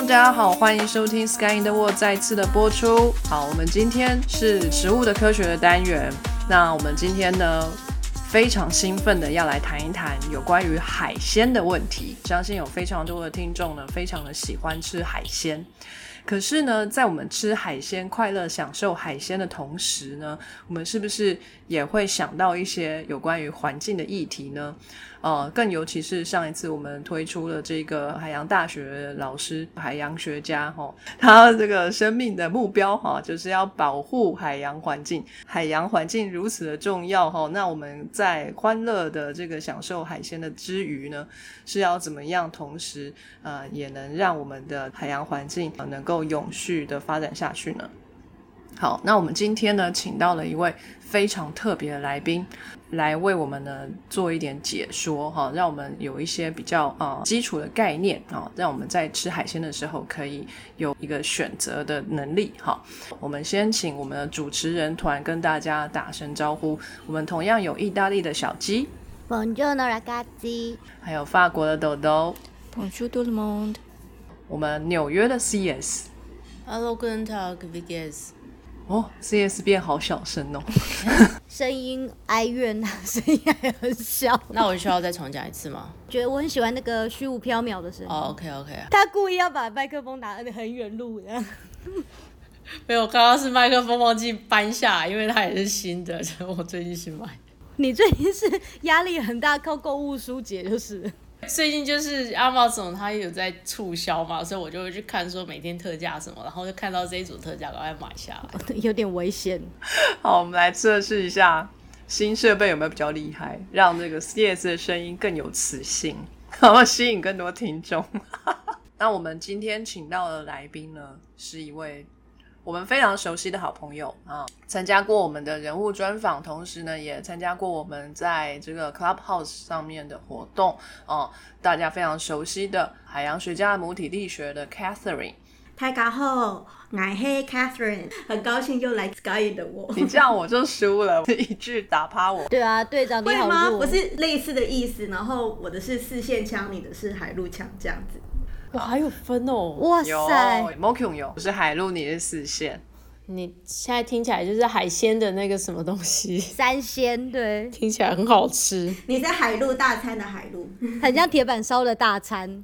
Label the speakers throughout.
Speaker 1: 大家好，欢迎收听《Sky in the World》再次的播出。好，我们今天是食物的科学的单元。那我们今天呢，非常兴奋的要来谈一谈有关于海鲜的问题。相信有非常多的听众呢，非常的喜欢吃海鲜。可是呢，在我们吃海鲜、快乐享受海鲜的同时呢，我们是不是也会想到一些有关于环境的议题呢？呃，更尤其是上一次我们推出了这个海洋大学老师、海洋学家哈，他这个生命的目标哈，就是要保护海洋环境。海洋环境如此的重要哈，那我们在欢乐的这个享受海鲜的之余呢，是要怎么样同时呃，也能让我们的海洋环境能够永续的发展下去呢？好，那我们今天呢，请到了一位非常特别的来宾，来为我们呢做一点解说哈，让我们有一些比较啊基础的概念啊，让我们在吃海鲜的时候可以有一个选择的能力哈。我们先请我们的主持人团跟大家打声招呼。我们同样有意大利的小鸡
Speaker 2: ，Buongiorno ragazzi，
Speaker 1: 还有法国的豆豆
Speaker 3: ，Bonjour tout le monde，
Speaker 1: 我们纽约的
Speaker 3: CS，Hello guten Tag Vigas。
Speaker 1: 哦，C.S 变好小声哦，
Speaker 2: 声音哀怨，声音还很小。
Speaker 3: 那我需要再重讲一次吗？
Speaker 2: 觉得我很喜欢那个虚无缥缈的声音。
Speaker 3: 哦，OK，OK。
Speaker 2: 他故意要把麦克风拿得很远路的。
Speaker 3: 没有，刚刚是麦克风忘记搬下，因为它也是新的，我最近新买。
Speaker 2: 你最近是压力很大，靠购物疏解就是。
Speaker 3: 最近就是阿茂总他有在促销嘛，所以我就会去看说每天特价什么，然后就看到这一组特价，赶快买下来。
Speaker 2: 有点危险。
Speaker 1: 好，我们来测试一下新设备有没有比较厉害，让这个 CS 的声音更有磁性，然后吸引更多听众。那我们今天请到的来宾呢，是一位。我们非常熟悉的好朋友啊，参加过我们的人物专访，同时呢，也参加过我们在这个 Clubhouse 上面的活动哦。大家非常熟悉的海洋学家、母体力学的 Catherine。
Speaker 4: 大家好，我是 Catherine，很高兴又来 Sky 的我。
Speaker 1: 你这样我就输了，一句打趴我。
Speaker 2: 对啊，队长你好
Speaker 4: 吗？不是类似的意思，然后我的是四线枪，你的是海陆枪，这样子。
Speaker 3: 哇，还有分哦！
Speaker 2: 哇塞
Speaker 1: ，Mokyung 有，不是海陆，你是四线。
Speaker 3: 你现在听起来就是海鲜的那个什么东西？
Speaker 2: 三鲜，对，
Speaker 3: 听起来很好吃。
Speaker 4: 你是海陆大餐的海陆，
Speaker 2: 很像铁板烧的大餐。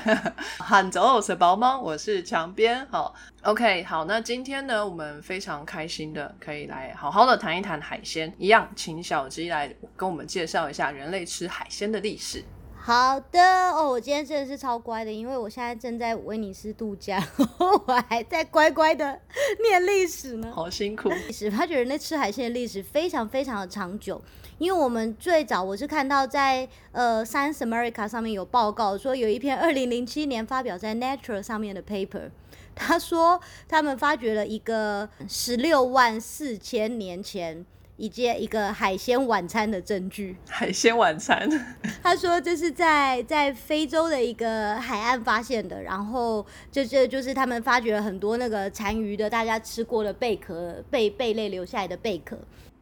Speaker 1: 喊走是宝猫，我是墙边。好，OK，好，那今天呢，我们非常开心的可以来好好的谈一谈海鲜。一样，请小鸡来跟我们介绍一下人类吃海鲜的历史。
Speaker 2: 好的哦，我今天真的是超乖的，因为我现在正在威尼斯度假，我还在乖乖的念历史呢。
Speaker 1: 好辛苦。
Speaker 2: 历史，发觉人类吃海鲜的历史非常非常的长久，因为我们最早我是看到在呃 Science America 上面有报告说，有一篇二零零七年发表在 Nature 上面的 paper，他说他们发掘了一个十六万四千年前。以及一个海鲜晚餐的证据。
Speaker 1: 海鲜晚餐，
Speaker 2: 他说这是在在非洲的一个海岸发现的，然后这这就是他们发掘了很多那个残余的大家吃过的贝壳贝贝类留下来的贝壳。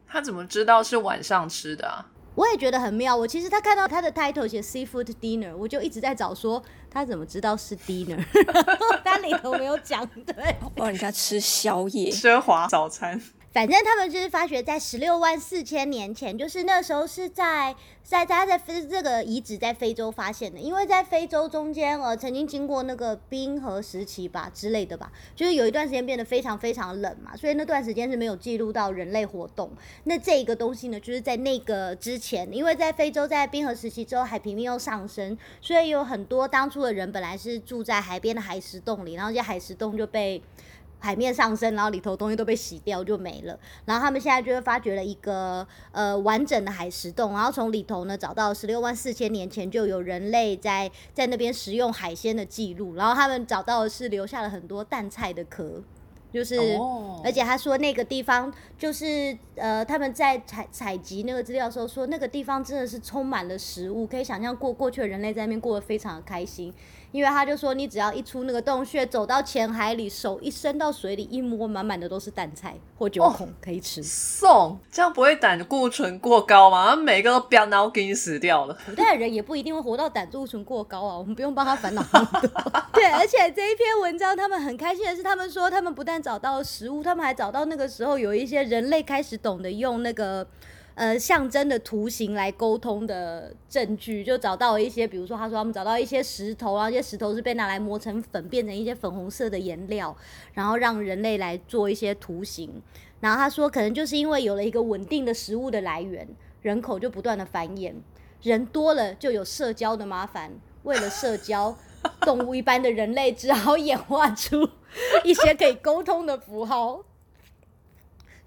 Speaker 1: 他怎么知道是晚上吃的啊？
Speaker 2: 我也觉得很妙。我其实他看到他的 title 写 seafood dinner，我就一直在找说他怎么知道是 dinner，但里头没有讲对，
Speaker 3: 帮人家吃宵夜
Speaker 1: 奢华早餐。
Speaker 2: 反正他们就是发觉在十六万四千年前，就是那时候是在在在在非这个遗址在非洲发现的，因为在非洲中间呃曾经经过那个冰河时期吧之类的吧，就是有一段时间变得非常非常冷嘛，所以那段时间是没有记录到人类活动。那这个东西呢，就是在那个之前，因为在非洲在冰河时期之后海平面又上升，所以有很多当初的人本来是住在海边的海石洞里，然后这些海石洞就被。海面上升，然后里头东西都被洗掉就没了。然后他们现在就会发掘了一个呃完整的海石洞，然后从里头呢找到十六万四千年前就有人类在在那边食用海鲜的记录。然后他们找到的是留下了很多淡菜的壳，就是、
Speaker 1: 哦
Speaker 2: 而且他说那个地方就是呃，他们在采采集那个资料的时候说，那个地方真的是充满了食物，可以想象过过去的人类在那边过得非常的开心。因为他就说，你只要一出那个洞穴，走到浅海里，手一伸到水里，一摸，满满的都是蛋菜或酒孔、可以吃。
Speaker 1: 送，这样不会胆固醇过高吗？每个都飙脑给你死掉了。
Speaker 2: 古代人也不一定会活到胆固醇过高啊，我们不用帮他烦恼那么多。对，而且这一篇文章他们很开心的是，他们说他们不但找到了食物，他们还找到那个时候有一些人类开始懂得用那个。呃，象征的图形来沟通的证据，就找到了一些，比如说他说他们找到一些石头，然后这些石头是被拿来磨成粉，变成一些粉红色的颜料，然后让人类来做一些图形。然后他说，可能就是因为有了一个稳定的食物的来源，人口就不断的繁衍，人多了就有社交的麻烦。为了社交，动物一般的人类只好演化出 一些可以沟通的符号。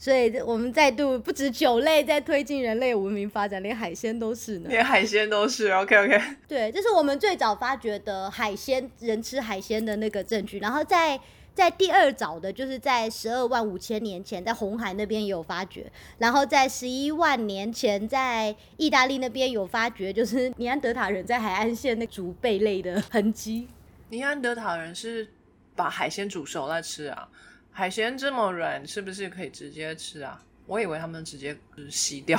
Speaker 2: 所以，我们再度不止酒类在推进人类文明发展，连海鲜都是呢。
Speaker 1: 连海鲜都是 OK OK。
Speaker 2: 对，这是我们最早发掘的海鲜，人吃海鲜的那个证据。然后在在第二早的，就是在十二万五千年前，在红海那边也有发掘。然后在十一万年前，在意大利那边有发掘，就是尼安德塔人在海岸线那煮贝类的痕迹。
Speaker 1: 尼安德塔人是把海鲜煮熟来吃啊？海鲜这么软，是不是可以直接吃啊？我以为他们直接就是洗掉，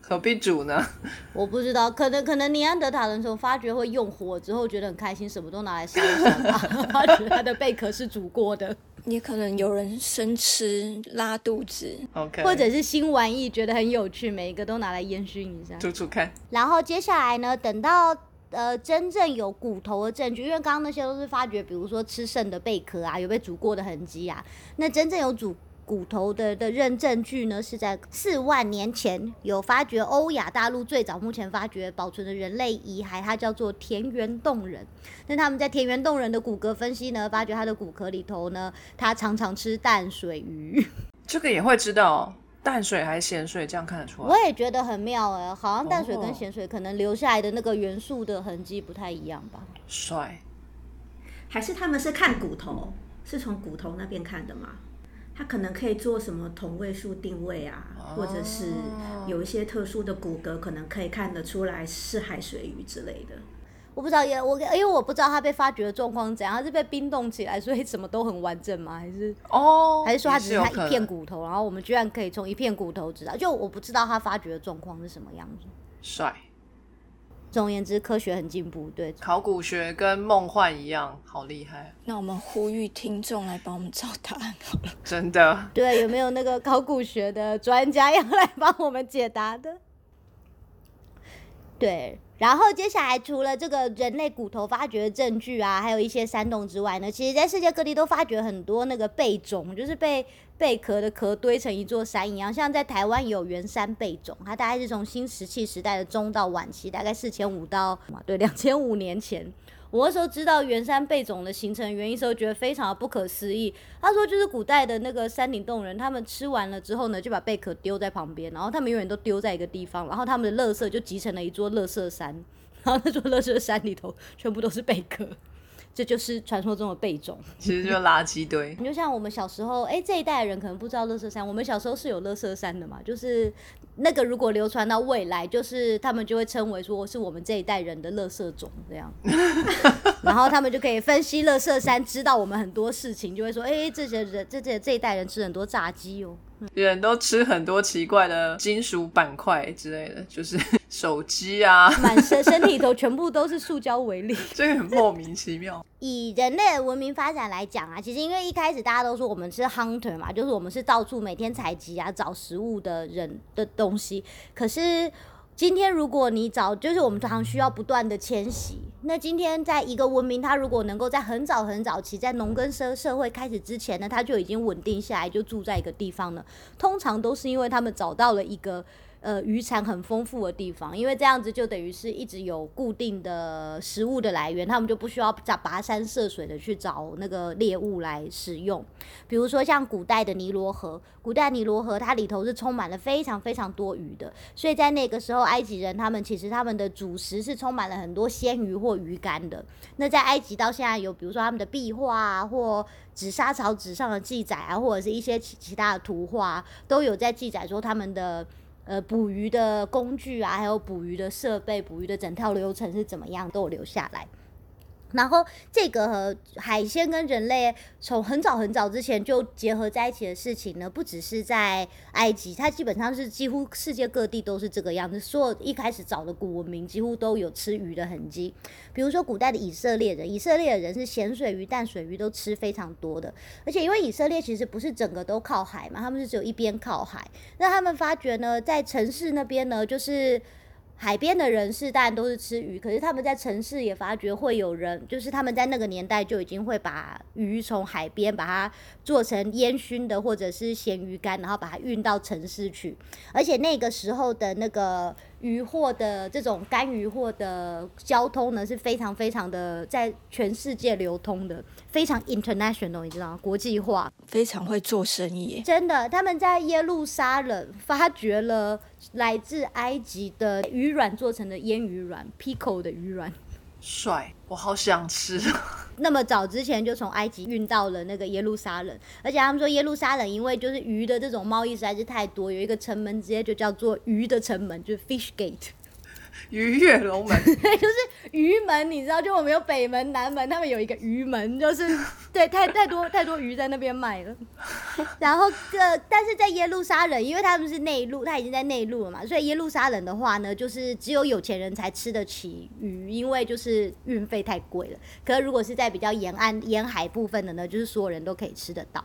Speaker 1: 何必煮呢？
Speaker 2: 我不知道，可能可能尼安德塔人从发觉会用火之后，觉得很开心，什么都拿来烧一烧吧。他觉得他的贝壳是煮过的，
Speaker 5: 也可能有人生吃拉肚子
Speaker 1: ，OK，
Speaker 2: 或者是新玩意，觉得很有趣，每一个都拿来烟熏一下。
Speaker 1: 煮煮看。
Speaker 2: 然后接下来呢，等到呃真正有骨头的证据，因为刚刚那些都是发掘，比如说吃剩的贝壳啊，有被煮过的痕迹啊。那真正有煮骨头的的认证据呢，是在四万年前有发掘欧亚大陆最早目前发掘保存的人类遗骸，它叫做田园洞人。那他们在田园洞人的骨骼分析呢，发觉它的骨壳里头呢，它常常吃淡水鱼。
Speaker 1: 这个也会知道淡水还是咸水，这样看得出来。
Speaker 2: 我也觉得很妙哎、好像淡水跟
Speaker 1: 哦
Speaker 2: 咸水可能留下来的那个元素的痕迹不太一样吧。
Speaker 1: 帅，
Speaker 4: 还是他们是看骨头，是从骨头那边看的吗？它可能可以做什么同位素定位啊，或者是有一些特殊的骨骼，可能可以看得出来是海水鱼之类的。
Speaker 2: 我不知道，也我因为我不知道他被发掘的状况是怎样，他是被冰冻起来，所以什么都很完整吗？还是
Speaker 1: 哦，
Speaker 2: 还是说他只是他一片骨头，然后我们居然可以从一片骨头知道？就我不知道他发掘的状况是什么样子。
Speaker 1: 帅。
Speaker 2: 总而言之，科学很进步，对，
Speaker 1: 考古学跟梦幻一样，好厉害，
Speaker 5: 那我们呼吁听众来帮我们找答案好了。
Speaker 1: 真的。
Speaker 2: 对，有没有那个考古学的专家要来帮我们解答的？对，然后接下来除了这个人类骨头发掘的证据啊，还有一些山洞之外呢，其实在世界各地都发掘很多那个贝种，就是被贝壳的壳堆成一座山一样。像在台湾有原山贝种，它大概是从新石器时代的中到晚期，大概四千五到对两千五年前。我那时候知道圆山贝种的形成原因时候，觉得非常的不可思议。他说，就是古代的那个山顶洞人，他们吃完了之后呢，就把贝壳丢在旁边，然后他们永远都丢在一个地方，然后他们的垃圾就集成了一座垃圾山，然后那座垃圾山里头全部都是贝壳，这就是传说中的贝种。
Speaker 1: 其实就是垃圾堆。
Speaker 2: 你 就像我们小时候，哎、这一代人可能不知道乐色山，我们小时候是有乐色山的嘛，就是那个如果流传到未来，就是他们就会称为说是我们这一代人的乐色种这样，然后他们就可以分析乐色山，知道我们很多事情，就会说，哎、这些人这这这一代人吃很多炸鸡哦，
Speaker 1: 人都吃很多奇怪的金属板块之类的，就是手机啊，
Speaker 2: 满身身体头全部都是塑胶为例。
Speaker 1: 这个很莫名其妙。
Speaker 2: 以人类的文明发展来讲啊，其实因为一开始大家都说我们是 hunter 嘛，就是我们是到处每天采集啊找食物的人的东西。可是今天如果你找，就是我们常常需要不断的迁徙。那今天在一个文明，它如果能够在很早很早期，在农耕社社会开始之前呢，它就已经稳定下来，就住在一个地方了，通常都是因为他们找到了一个呃渔产很丰富的地方，因为这样子就等于是一直有固定的食物的来源，他们就不需要找跋山涉水的去找那个猎物来食用。比如说像古代的尼罗河，古代尼罗河它里头是充满了非常非常多鱼的，所以在那个时候，埃及人他们其实他们的主食是充满了很多鲜鱼或鱼干的。那在埃及到现在有，比如说他们的壁画啊，或纸沙草纸上的记载啊，或者是一些其其他的图画，都有在记载说他们的。呃，捕鱼的工具啊，还有捕鱼的设备、捕鱼的整套流程是怎么样，都有留下来。然后这个和海鲜跟人类从很早很早之前就结合在一起的事情呢，不只是在埃及，它基本上是几乎世界各地都是这个样子。所有一开始早的古文明几乎都有吃鱼的痕迹。比如说古代的以色列人，以色列人是咸水鱼、淡水鱼都吃非常多的。而且因为以色列其实不是整个都靠海嘛，他们是只有一边靠海。那他们发觉呢，在城市那边呢，就是。海边的人士当然都是吃鱼，可是他们在城市也发觉会有人，就是他们在那个年代就已经会把鱼从海边把它做成烟熏的或者是咸鱼干，然后把它运到城市去，而且那个时候的那个。渔货的这种干渔货的交通呢，是非常非常的在全世界流通的，非常 international，你知道吗？国际化，
Speaker 5: 非常会做生意。
Speaker 2: 真的，他们在耶路撒冷发掘了来自埃及的鱼卵做成的腌鱼卵，pickle 的鱼卵。
Speaker 1: 帅，我好想吃。
Speaker 2: 那么早之前就从埃及运到了那个耶路撒冷，而且他们说耶路撒冷因为就是鱼的这种贸易实在是太多，有一个城门直接就叫做鱼的城门，就是 Fish Gate。
Speaker 1: 鱼跃龙门，
Speaker 2: 对，就是鱼门，你知道，就我们有北门、南门，他们有一个鱼门，就是 对，太太多太多鱼在那边卖了。然后个，但是在耶路撒冷，因为他们是内陆，他已经在内陆了嘛，所以耶路撒冷的话呢，就是只有有钱人才吃得起鱼，因为就是运费太贵了。可是如果是在比较沿岸、沿海部分的呢，就是所有人都可以吃得到。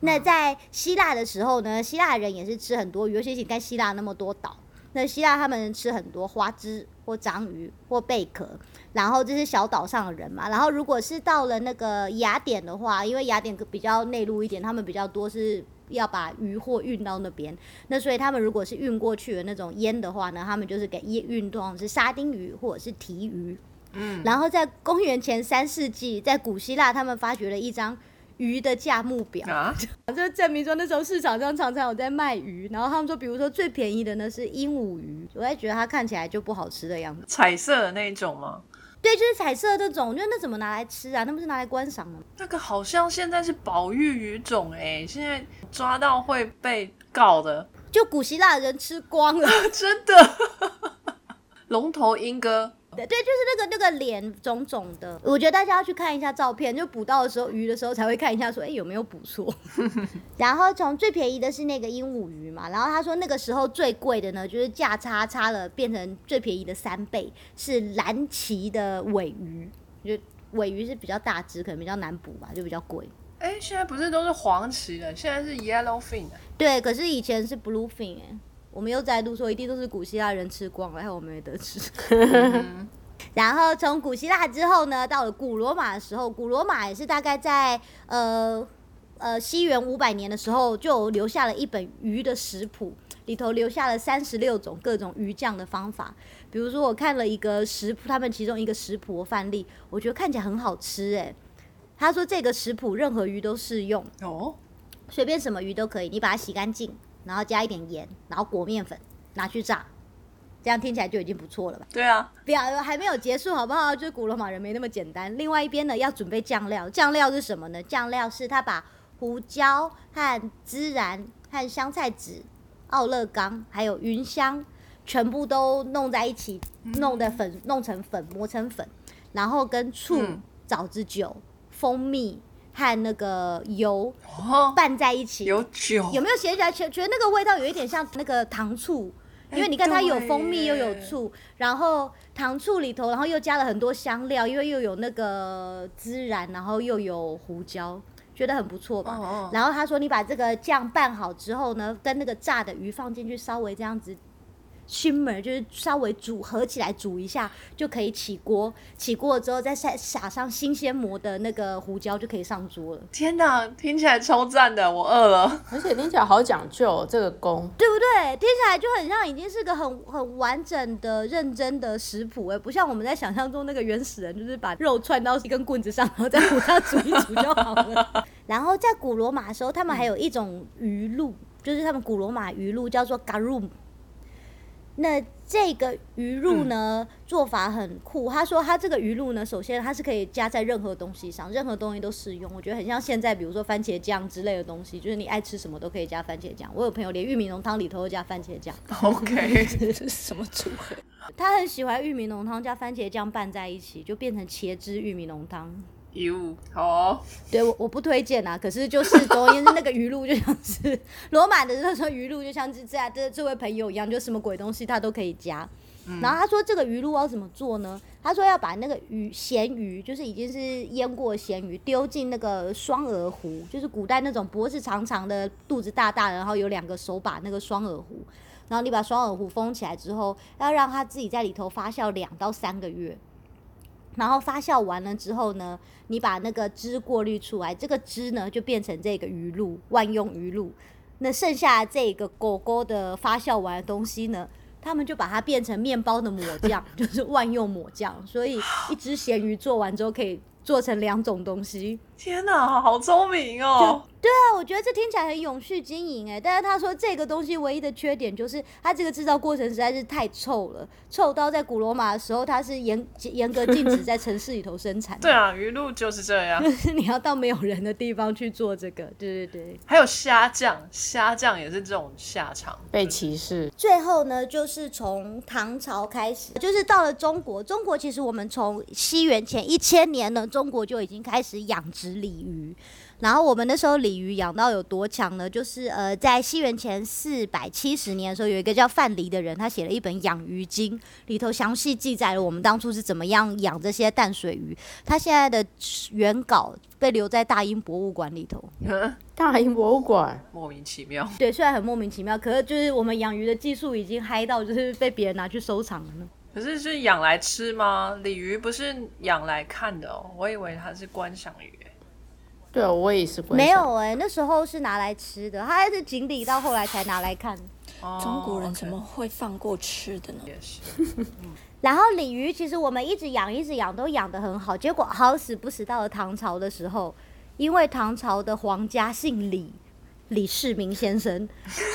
Speaker 2: 那在希腊的时候呢，希腊人也是吃很多鱼，尤其是在希腊那么多岛。那希腊他们吃很多花枝或章鱼或贝壳，然后这是小岛上的人嘛。然后如果是到了那个雅典的话，因为雅典比较内陆一点，他们比较多是要把鱼货运到那边。那所以他们如果是运过去的那种腌的话呢，他们就是给运运动是沙丁鱼或者是提鱼。嗯。然后在公元前三世纪，在古希腊，他们发掘了一张。鱼的价目表啊，就证明说那时候市场上常常有在卖鱼。然后他们说，比如说最便宜的呢是鹦鹉鱼，我也觉得它看起来就不好吃的样子。
Speaker 1: 彩色的那一种吗？
Speaker 2: 对，就是彩色那种。因为那怎么拿来吃啊？那不是拿来观赏的吗？
Speaker 1: 那个好像现在是保育鱼种哎，现在抓到会被告的。
Speaker 2: 就古希腊人吃光了，
Speaker 1: 真的。龙头鹰哥。
Speaker 2: 对，就是那个那个脸肿肿的，我觉得大家要去看一下照片，就捕到的时候鱼的时候才会看一下，说哎有没有捕错。然后从最便宜的是那个鹦鹉鱼嘛，然后他说那个时候最贵的呢，就是价差差了变成最便宜的三倍，是蓝鳍的尾鱼，就尾鱼是比较大只，可能比较难捕吧，就比较贵。
Speaker 1: 哎，现在不是都是黄鳍的，现在是 yellow fin 的。
Speaker 2: 对，可是以前是 blue fin 哎。我们又再度说，一定都是古希腊人吃光了，还有我们没得吃。然后从古希腊之后呢，到了古罗马的时候，古罗马也是大概在呃呃西元五百年的时候，就留下了一本鱼的食谱，里头留下了三十六种各种鱼酱的方法。比如说，我看了一个食谱，他们其中一个食谱范例，我觉得看起来很好吃哎。他说这个食谱任何鱼都适用哦，随便什么鱼都可以，你把它洗干净。然后加一点盐，然后裹面粉，拿去炸，这样听起来就已经不错了吧？
Speaker 1: 对啊，
Speaker 2: 不要还没有结束好不好？就是古罗马人没那么简单。另外一边呢，要准备酱料，酱料是什么呢？酱料是他把胡椒和孜然和香菜籽、奥勒冈还有云香全部都弄在一起，弄的粉弄成粉，磨成粉，然后跟醋、枣子酒、蜂蜜。和那个油拌在一起，
Speaker 1: 有酒，
Speaker 2: 有没有写起来？觉觉得那个味道有一点像那个糖醋，因为你看它有蜂蜜又有醋，然后糖醋里头，然后又加了很多香料，因为又有那个孜然，然后又有胡椒，觉得很不错吧？然后他说你把这个酱拌好之后呢，跟那个炸的鱼放进去，稍微这样子 shimmer，就是稍微煮合起来煮一下就可以起锅。起锅了之后再撒撒上新鲜磨的那个胡椒就可以上桌了，
Speaker 1: 天哪，听起来超赞的，我饿了。
Speaker 3: 而且听起来好讲究哦这个工。
Speaker 2: 对不对？听起来就很像已经是个很很完整的、认真的食谱哎，不像我们在想象中那个原始人，就是把肉串到一根棍子上，然后在火上煮一煮就好了。然后在古罗马的时候，他们还有一种鱼露，就是他们古罗马鱼露叫做 garum。那这个鱼露呢，做法很酷。他说他这个鱼露呢，首先它是可以加在任何东西上，任何东西都适用。我觉得很像现在，比如说番茄酱之类的东西，就是你爱吃什么都可以加番茄酱。我有朋友连玉米浓汤里头都加番茄酱。
Speaker 1: OK，
Speaker 5: 这是什么组合？
Speaker 2: 他很喜欢玉米浓汤加番茄酱拌在一起，就变成茄汁玉米浓汤。
Speaker 1: 哟，好哦，
Speaker 2: 对我我不推荐啊，可是就是总而言之，那个鱼露就像是罗马的那时候鱼露，就像是这这这位朋友一样，就什么鬼东西他都可以加。然后他说这个鱼露要怎么做呢？他说要把那个鱼咸鱼，就是已经是腌过的咸鱼，丢进那个双耳壶，就是古代那种脖子长长的、肚子大大的，然后有两个手把那个双耳壶。然后你把双耳壶封起来之后，要让它自己在里头发酵两到三个月。然后发酵完了之后呢，你把那个汁过滤出来，这个汁呢就变成这个鱼露，万用鱼露。那剩下这个狗狗的发酵完的东西呢，他们就把它变成面包的抹酱，就是万用抹酱。所以一只咸鱼做完之后可以做成两种东西。
Speaker 1: 天哪，好聪明哦！
Speaker 2: 对啊，我觉得这听起来很永续经营哎，但是他说这个东西唯一的缺点就是它这个制造过程实在是太臭了，臭到在古罗马的时候它是严严格禁止在城市里头生产。
Speaker 1: 对啊，鱼露就是这样。
Speaker 2: 就 是你要到没有人的地方去做这个，对对对。
Speaker 1: 还有虾酱，虾酱也是这种下场。
Speaker 3: 被歧视，
Speaker 2: 最后呢，就是从唐朝开始，就是到了中国。中国其实我们从西元前一千年呢，中国就已经开始养殖鲤鱼。然后我们那时候鲤鱼养到有多强呢？就是呃，在西元前四百七十年的时候，有一个叫范蠡的人，他写了一本《养鱼经》，里头详细记载了我们当初是怎么样养这些淡水鱼。他现在的原稿被留在大英博物馆里头。
Speaker 3: 大英博物馆
Speaker 1: 莫名其妙。
Speaker 2: 对，虽然很莫名其妙，可是就是我们养鱼的技术已经嗨到，就是被别人拿去收藏了呢。
Speaker 1: 可是是养来吃吗？鲤鱼不是养来看的哦，我以为它是观赏鱼。
Speaker 3: 对啊，我也是
Speaker 2: 没有哎、那时候是拿来吃的，它还是锦鲤到后来才拿来看。
Speaker 1: 哦
Speaker 5: 中国人怎么会放过吃的呢？
Speaker 1: 也是？
Speaker 2: 然后鲤鱼其实我们一直养一直养都养得很好，结果好死不死到了唐朝的时候，因为唐朝的皇家姓李。李世民先生，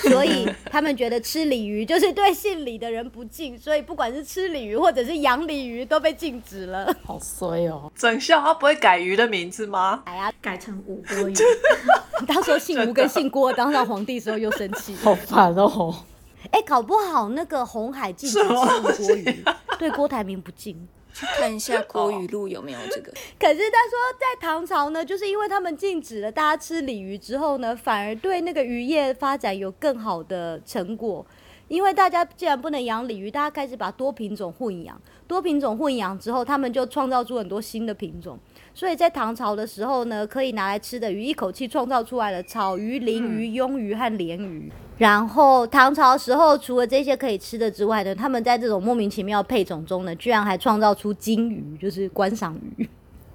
Speaker 2: 所以他们觉得吃鲤鱼就是对姓李的人不敬，所以不管是吃鲤鱼或者是养鲤鱼都被禁止了。
Speaker 3: 好衰哦。
Speaker 1: 整校他不会改鱼的名字吗？
Speaker 2: 哎呀，
Speaker 4: 改成吴郭鱼，
Speaker 2: 到时候姓吴跟姓郭当上皇帝的时候又生气。
Speaker 3: 好烦哦！
Speaker 2: 哎、搞不好那个红海禁止吃
Speaker 1: 什么
Speaker 2: 吴郭鱼，对郭台铭不敬。
Speaker 5: 去看一下 国语录有没有这个。
Speaker 2: 可是他说，在唐朝呢，就是因为他们禁止了大家吃鲤鱼之后呢，反而对那个渔业发展有更好的成果。因为大家既然不能养鲤鱼，大家开始把多品种混养。多品种混养之后，他们就创造出很多新的品种。所以在唐朝的时候呢，可以拿来吃的鱼，一口气创造出来了草鱼、鲮鱼、鳙鱼和鲢鱼。然后唐朝时候，除了这些可以吃的之外呢，他们在这种莫名其妙的配种中呢，居然还创造出金鱼，就是观赏鱼。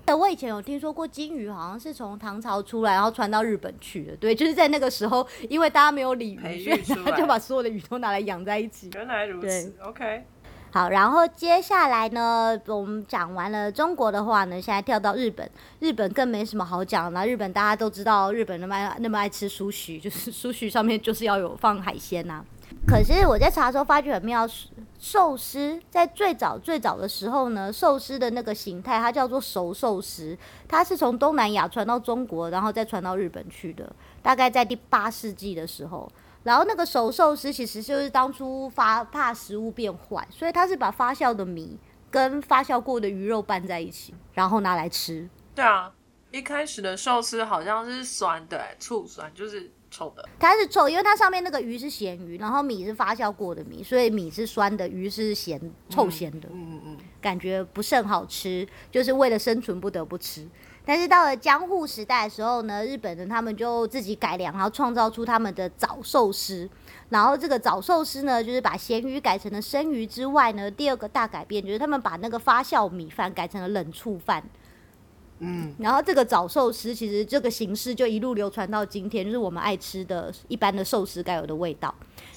Speaker 2: 我以前有听说过金鱼好像是从唐朝出来，然后传到日本去的。对，就是在那个时候，因为大家没有鲤
Speaker 1: 培
Speaker 2: 鱼，所以
Speaker 1: 育出来
Speaker 2: 大家就把所有的鱼都拿来养在一起。
Speaker 1: 原来如此。OK，
Speaker 2: 好，然后接下来呢，我们讲完了中国的话呢，现在跳到日本。日本更没什么好讲的，日本大家都知道，日本那么爱那么爱吃苏许，就是苏许上面就是要有放海鲜呐、可是我在查的时候发觉很妙，寿司在最早最早的时候呢，寿司的那个形态它叫做熟寿司，它是从东南亚传到中国，然后再传到日本去的，大概在第八世纪的时候。然后那个熟寿司其实就是当初发怕食物变坏，所以它是把发酵的米跟发酵过的鱼肉拌在一起，然后拿来吃。
Speaker 1: 对啊，一开始的寿司好像是酸的、欸醋酸，就是臭的。
Speaker 2: 它是臭，因为它上面那个鱼是咸鱼，然后米是发酵过的米，所以米是酸的，鱼是咸臭咸的，
Speaker 1: 嗯嗯嗯，
Speaker 2: 感觉不是很好吃，就是为了生存不得不吃。但是到了江户时代的时候呢，日本人他们就自己改良，然后创造出他们的早寿司。然后这个早寿司呢，就是把咸鱼改成了生鱼之外呢，第二个大改变就是他们把那个发酵米饭改成了冷醋饭。
Speaker 1: 嗯，
Speaker 2: 然后这个早寿司其实这个形式就一路流传到今天，就是我们爱吃的一般的寿司该有的味道。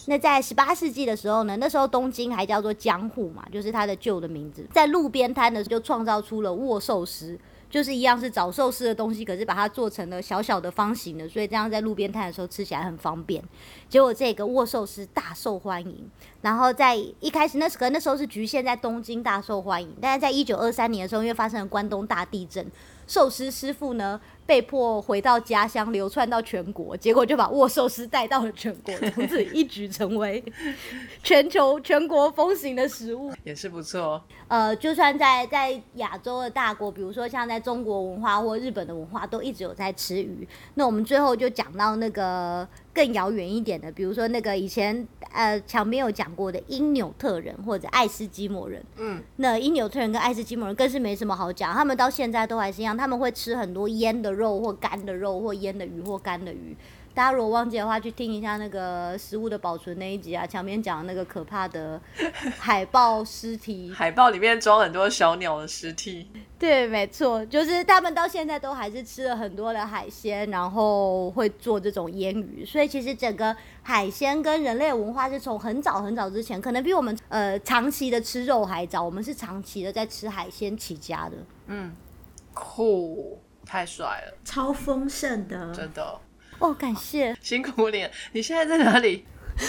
Speaker 2: 那在十八世纪的时候呢，那时候东京还叫做江户嘛，就是它的旧的名字，在路边摊的时候就创造出了握寿司。就是一样是找寿司的东西，可是把它做成了小小的方形的，所以这样在路边摊的时候吃起来很方便。结果这个握寿司大受欢迎，然后在一开始那时可能那时候是局限在东京大受欢迎，但是在一九二三年的时候，因为发生了关东大地震，寿司师傅呢被迫回到家乡，流窜到全国，结果就把握寿司带到了全国，从此一举成为全球全国风行的食物。
Speaker 1: 也是不错。
Speaker 2: 呃，就算在在亚洲的大国，比如说像在中国文化或日本的文化，都一直有在吃鱼。那我们最后就讲到那个更遥远一点的，比如说那个以前呃墙边有讲过的因纽特人或者爱斯基摩人。
Speaker 1: 嗯，
Speaker 2: 那因纽特人跟爱斯基摩人更是没什么好讲，他们到现在都还是一样，他们会吃很多腌的肉或干的肉或腌的鱼或干的鱼。大家如果忘记的话，去听一下那个食物的保存那一集啊，前面讲那个可怕的海豹尸体。
Speaker 1: 海豹里面装很多小鸟的尸体。
Speaker 2: 对，没错，就是他们到现在都还是吃了很多的海鲜，然后会做这种腌鱼。所以其实整个海鲜跟人类文化是从很早很早之前，可能比我们呃长期的吃肉还早。我们是长期的在吃海鲜起家的。
Speaker 1: 嗯，酷，太帅了，
Speaker 4: 超丰盛的，
Speaker 1: 真的
Speaker 2: 哦，感谢，
Speaker 1: 辛苦你了。你现在在哪里？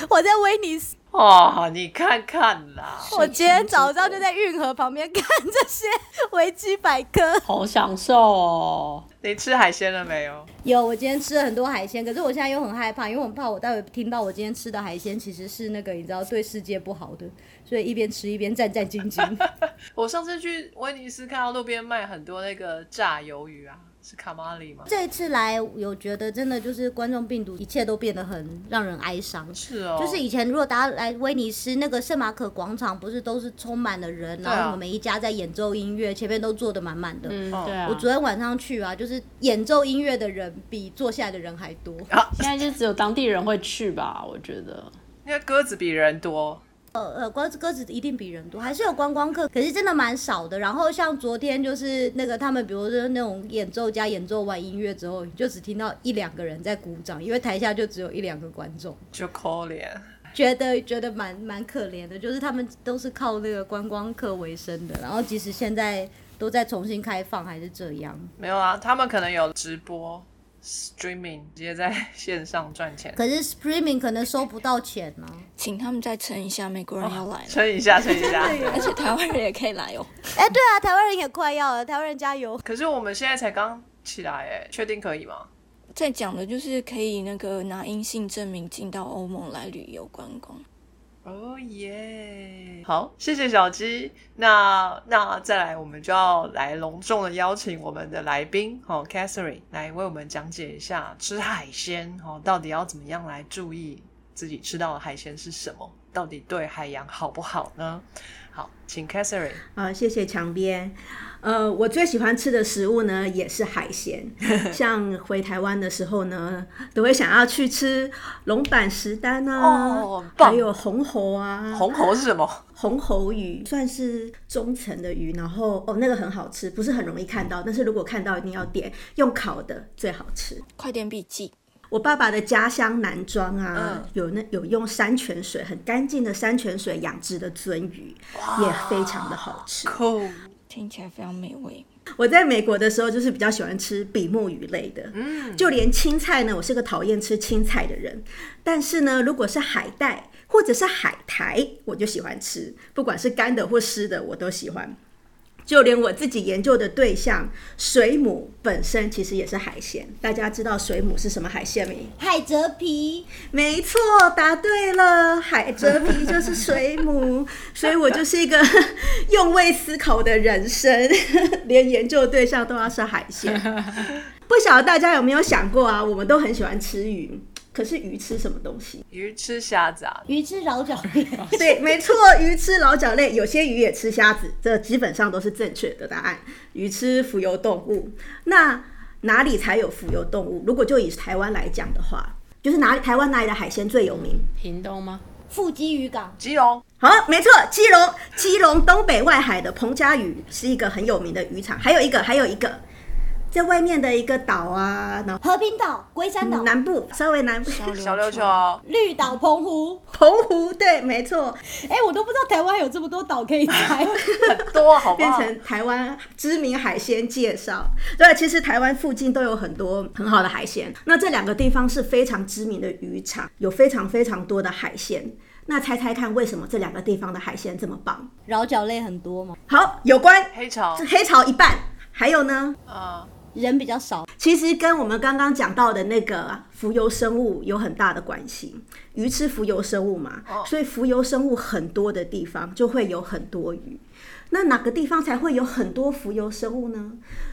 Speaker 2: 我在威尼斯。
Speaker 1: 哇，你看看啦，
Speaker 2: 我今天早上就在运河旁边 看这些维基百科。
Speaker 3: 好享受哦！
Speaker 1: 你吃海鲜了没有？
Speaker 2: 有，我今天吃了很多海鲜，可是我现在又很害怕，因为我很怕我待会听到我今天吃的海鲜其实是那个你知道对世界不好的，所以一边吃一边战战兢兢。
Speaker 1: 我上次去威尼斯看到路边卖很多那个炸鱿鱼啊，是卡玛里吗？
Speaker 2: 这一次来有觉得真的就是冠状病毒，一切都变得很让人哀伤。
Speaker 1: 是哦，
Speaker 2: 就是以前如果大家来威尼斯那个圣马可广场，不是都是充满了人，
Speaker 1: 啊
Speaker 2: 然后我们每一家在演奏音乐，前面都坐的满满的。
Speaker 3: 对啊
Speaker 2: 我。昨天晚上去啊，就是演奏音乐的人比坐下来的人还多。
Speaker 3: 现在就只有当地人会去吧，我觉得。
Speaker 1: 因为鸽子比人多，
Speaker 2: 呃呃，鸽子鸽子一定比人多，还是有观光客，可是真的蛮少的。然后像昨天就是那个他们，比如说那种演奏家演奏完音乐之后，你就只听到一两个人在鼓掌，因为台下就只有一两个观众，
Speaker 1: 就可怜。
Speaker 2: 觉得觉得蛮蛮可怜的。就是他们都是靠那个观光客为生的，然后即使现在都在重新开放，还是这样。
Speaker 1: 没有啊，他们可能有直播 streaming，直接在 线上赚钱。
Speaker 2: 可是 streaming 可能收不到钱呢、
Speaker 5: 请他们再撑一下，美国人要来了，
Speaker 1: 撑一下，撑一下。
Speaker 5: 而且台湾人也可以来哦。
Speaker 2: 哎、对啊，台湾人也快要了，台湾人加油！
Speaker 1: 可是我们现在才刚起来，哎，确定可以吗？
Speaker 5: 在讲的就是可以那个拿阴性证明进到欧盟来旅游观光。
Speaker 1: 哦耶！好，谢谢小鸡。那那再来，我们就要来隆重的邀请我们的来宾，哦，Catherine 来为我们讲解一下吃海鲜，哦，到底要怎么样来注意自己吃到的海鲜是什么，到底对海洋好不好呢？好，请 Catherine。
Speaker 4: 啊，谢谢墙边。呃，我最喜欢吃的食物呢，也是海鲜。像回台湾的时候呢，都会想要去吃龙板石丹啊，
Speaker 1: 哦
Speaker 4: 还有红喉啊。
Speaker 1: 红喉是什么？
Speaker 4: 红喉鱼算是中层的鱼，然后哦，那个很好吃，不是很容易看到，但是如果看到一定要点，用烤的最好吃。
Speaker 5: 快点笔记，
Speaker 4: 我爸爸的家乡南庄啊，
Speaker 1: 嗯
Speaker 4: 有那有用山泉水很干净的山泉水养殖的鳟鱼，也非常的好吃。
Speaker 1: 酷。
Speaker 5: 听起来非常美味。
Speaker 4: 我在美国的时候，就是比较喜欢吃比目鱼类的，
Speaker 1: 嗯，
Speaker 4: 就连青菜呢，我是个讨厌吃青菜的人。但是呢，如果是海带或者是海苔，我就喜欢吃，不管是干的或湿的，我都喜欢。就连我自己研究的对象水母本身其实也是海鲜。大家知道水母是什么海鲜没？
Speaker 2: 海蜇皮，
Speaker 4: 没错，答对了，海蜇皮就是水母，所以我就是一个 用味思考的人生，连研究对象都要是海鲜。不晓得大家有没有想过啊？我们都很喜欢吃鱼，可可是鱼吃什么东西？
Speaker 1: 鱼吃虾子啊，
Speaker 2: 鱼吃老脚类，
Speaker 4: 对，没错，鱼吃老脚类，有些鱼也吃虾子，这基本上都是正确的答案。鱼吃浮游动物，那哪里才有浮游动物？如果就以台湾来讲的话，就是哪里台湾哪里的海鲜最有名？
Speaker 3: 屏东吗？
Speaker 2: 富基渔港，
Speaker 1: 基隆
Speaker 4: 好，没错，基隆，基隆东北外海的彭佳屿是一个很有名的渔场，还有一个，还有一个，在外面的一个岛啊，然后
Speaker 2: 和平岛、龟山岛、
Speaker 4: 南部稍微南部，
Speaker 1: 小琉球，
Speaker 2: 绿岛、澎湖。
Speaker 4: 澎湖，对，没错，
Speaker 2: 哎、我都不知道台湾有这么多岛可以猜。
Speaker 1: 很多好不好？
Speaker 4: 变成台湾知名海鲜介绍。对，其实台湾附近都有很多很好的海鲜。那这两个地方是非常知名的渔场，有非常非常多的海鲜。那猜猜看，为什么这两个地方的海鲜这么棒？
Speaker 2: 饶脚类很多吗，
Speaker 4: 好，有关
Speaker 1: 黑潮
Speaker 4: 是，黑潮一半，还有呢，
Speaker 1: 啊，
Speaker 2: 人比较少。
Speaker 4: 其实跟我们刚刚讲到的那个浮游生物有很大的关系。鱼吃浮游生物嘛，所以浮游生物很多的地方就会有很多鱼。那哪个地方才会有很多浮游生物呢？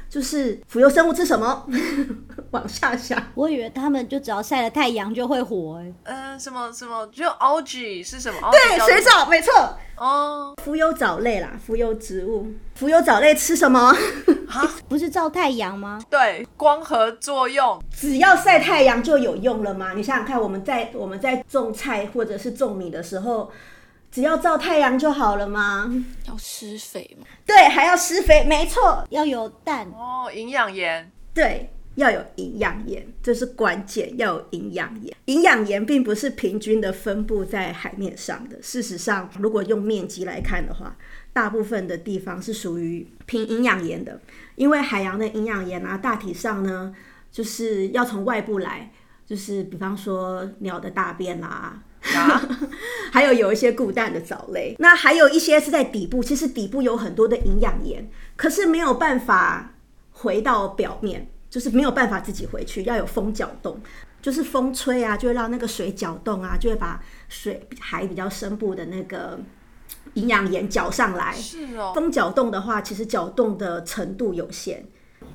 Speaker 4: 就是浮游生物吃什么？往下想，
Speaker 2: 我以为他们就只要晒了太阳就会活、哎，
Speaker 1: 嗯，什么什么，就 algae 是什么？
Speaker 4: 对，水藻，没错，
Speaker 1: 哦，
Speaker 4: 浮游藻类啦，浮游植物。浮游藻类吃什么？
Speaker 2: 不是照太阳吗？
Speaker 1: 对，光合作用，
Speaker 4: 只要晒太阳就有用了吗？你想想看，我们在我们在种菜或者是种米的时候，只要照太阳就好了吗？
Speaker 5: 要施肥嘛？
Speaker 4: 对，还要施肥，没错，
Speaker 2: 要有氮，
Speaker 1: 哦，营养盐，
Speaker 4: 对，要有营养盐，这是关键，要有营养盐。营养盐并不是平均的分布在海面上的，事实上，如果用面积来看的话，大部分的地方是属于贫营养盐的，因为海洋的营养盐啊，大体上呢，就是要从外部来，就是比方说鸟的大便啦、
Speaker 1: 啊，
Speaker 4: 还有有一些固氮的藻类，那还有一些是在底部，其实底部有很多的营养盐，可是没有办法回到表面，就是没有办法自己回去，要有风搅动，就是风吹啊，就会让那个水搅动啊，就会把水海比较深部的那个营养盐搅上来。
Speaker 1: 是哦，
Speaker 4: 风搅动的话，其实搅动的程度有限，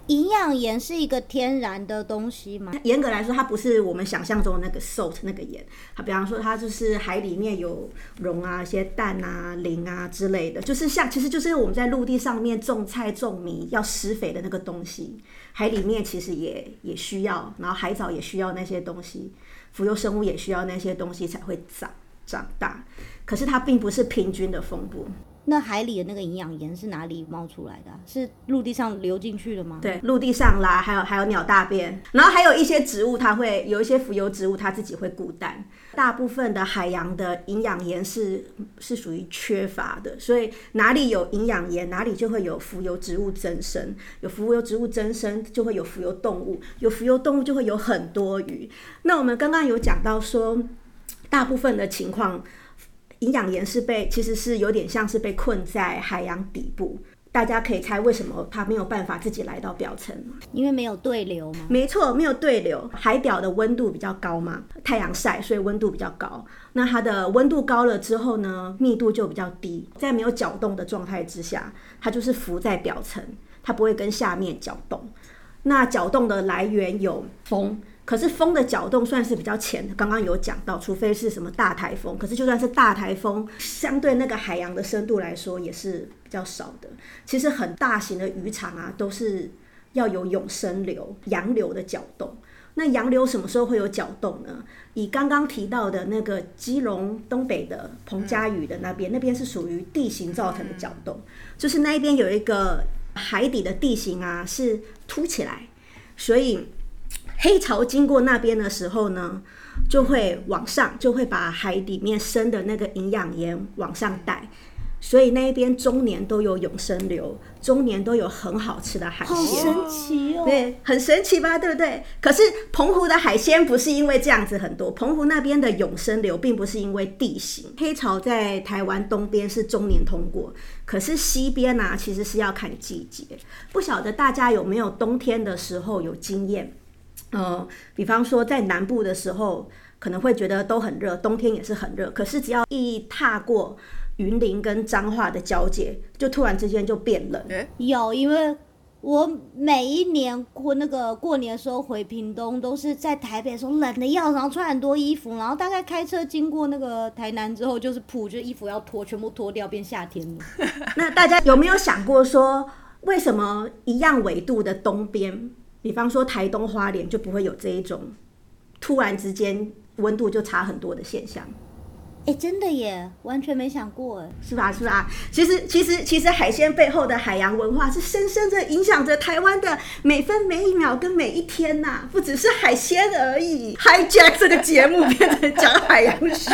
Speaker 2: 营养盐是一个天然的东西吗？
Speaker 4: 严格来说，它不是我们想象中的那个 salt 那个盐，它比方说它就是海里面有溶啊、一些氮啊、磷啊之类的，就是像其实就是我们在陆地上面种菜种米要施肥的那个东西，海里面其实也也需要，然后海藻也需要那些东西，浮游生物也需要那些东西才会长长大，可是它并不是平均的分布。
Speaker 2: 那海里的那个营养盐是哪里冒出来的、是陆地上流进去的吗？，
Speaker 4: 对，陆地上啦，还有还有鸟大便，然后还有一些植物，它会有一些浮游植物，它自己会固氮。大部分的海洋的营养盐是是属于缺乏的，所以哪里有营养盐，哪里就会有浮游植物增生，有浮游植物增生，就会有浮游动物，有浮游动物就会有很多鱼。那我们刚刚有讲到说，大部分的情况。营养盐是被，其实是有点像是被困在海洋底部。大家可以猜为什么它没有办法自己来到表层吗？
Speaker 2: 因为没有对流吗。
Speaker 4: 没错，没有对流，海表的温度比较高嘛，太阳晒，所以温度比较高。那它的温度高了之后呢，密度就比较低，在没有搅动的状态之下，它就是浮在表层，它不会跟下面搅动。那搅动的来源有风，可是风的搅动算是比较浅的，刚刚有讲到，除非是什么大台风，可是就算是大台风，相对那个海洋的深度来说也是比较少的。其实很大型的渔场啊，都是要有永生流、洋流的搅动。那洋流什么时候会有搅动呢？以刚刚提到的那个基隆东北的彭佳屿的那边，那边是属于地形造成的搅动，就是那一边有一个海底的地形啊是凸起来，所以黑潮经过那边的时候呢，就会往上，就会把海里面生的那个营养盐往上带。所以那一边终年都有永生流，终年都有很好吃的海
Speaker 2: 好
Speaker 4: 鲜。
Speaker 2: 神奇哦！
Speaker 4: 对，很神奇吧，对不对？可是澎湖的海鲜不是因为这样子很多，澎湖那边的永生流并不是因为地形。黑潮在台湾东边是终年通过，可是西边呢、其实是要看季节。不晓得大家有没有冬天的时候有经验？呃，比方说在南部的时候，可能会觉得都很热，冬天也是很热。可是只要一踏过云林跟彰化的交界，就突然之间就变冷。
Speaker 2: 有，因为我每一年过那个过年的时候回屏东，都是在台北的时候冷的要，然后穿很多衣服，然后大概开车经过那个台南之后，就是噗，就衣服要脱，全部脱掉，变夏天了。
Speaker 4: 那大家有没有想过说，为什么一样纬度的东边，比方说台东花莲就不会有这一种突然之间温度就差很多的现象？
Speaker 2: 哎、真的耶，完全没想过。
Speaker 4: 是吧？是吧？其实，其实，其实海鲜背后的海洋文化是深深的影响着台湾的每分每一秒跟每一天呐、不只是海鲜而已。Hijack 这个节目变成讲海洋学，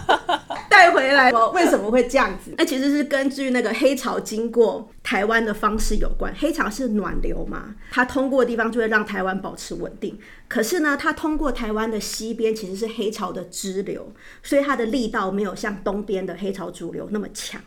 Speaker 4: 带回来哦。为什么会这样子？那其实是根据那个黑潮经过台湾的方式有关。黑潮是暖流嘛，它通过的地方就会让台湾保持稳定。可是呢，它通过台湾的西边其实是黑潮的支流，所以它的力道没有像东边的黑潮主流那么强。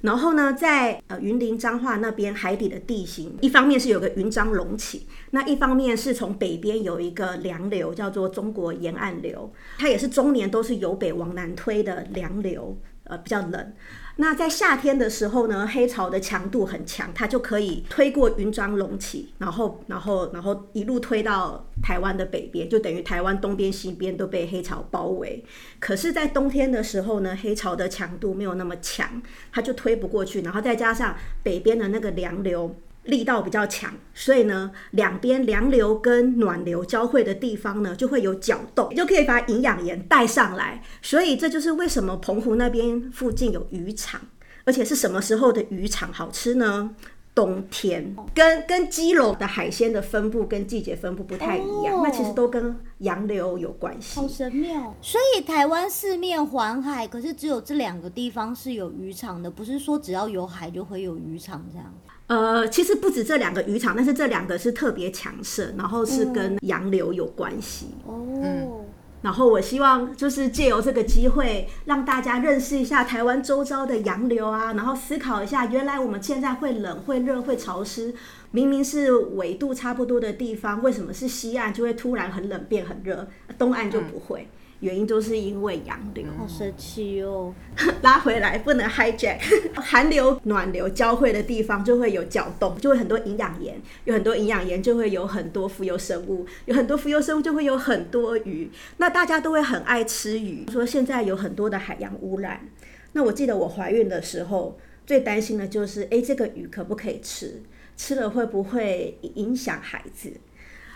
Speaker 4: 然后呢，在呃云林彰化那边海底的地形，一方面是有个云漳隆起，那一方面是从北边有一个凉流，叫做中国沿岸流，它也是终年都是由北往南推的凉流，呃比较冷。那在夏天的时候呢，黑潮的强度很强，它就可以推过云漳隆起，然后然后然后一路推到台湾的北边，就等于台湾东边西边都被黑潮包围。可是，在冬天的时候呢，黑潮的强度没有那么强，它就推不过去，然后再加上北边的那个凉流。力道比较强，所以呢，两边凉流跟暖流交汇的地方呢，就会有搅动，就可以把营养盐带上来。所以这就是为什么澎湖那边附近有渔场，而且是什么时候的渔场好吃呢？冬天，跟跟基隆的海鲜的分布跟季节分布不太一样，
Speaker 2: 哦
Speaker 4: 那其实都跟洋流有关系
Speaker 2: 好。神妙！所以台湾四面环海，可是只有这两个地方是有渔场的，不是说只要有海就会有渔场这样。
Speaker 4: 呃，其实不止这两个渔场，但是这两个是特别强盛，然后是跟洋流有关系。
Speaker 2: 哦，
Speaker 4: 然后我希望就是借由这个机会，让大家认识一下台湾周遭的洋流啊，然后思考一下，原来我们现在会冷、会热、会潮湿，明明是纬度差不多的地方，为什么是西岸就会突然很冷变很热，东岸就不会？原因都是因为洋流。
Speaker 2: 好神奇哦！
Speaker 4: 拉回来，不能 hijack。寒流、暖流交汇的地方就会有搅动，就会很多营养盐，有很多营养盐就会有很多浮游生物，有很多浮游生物就会有很多鱼。那大家都会很爱吃鱼，说现在有很多的海洋污染。那我记得我怀孕的时候，最担心的就是，诶，这个鱼可不可以吃？吃了会不会影响孩子？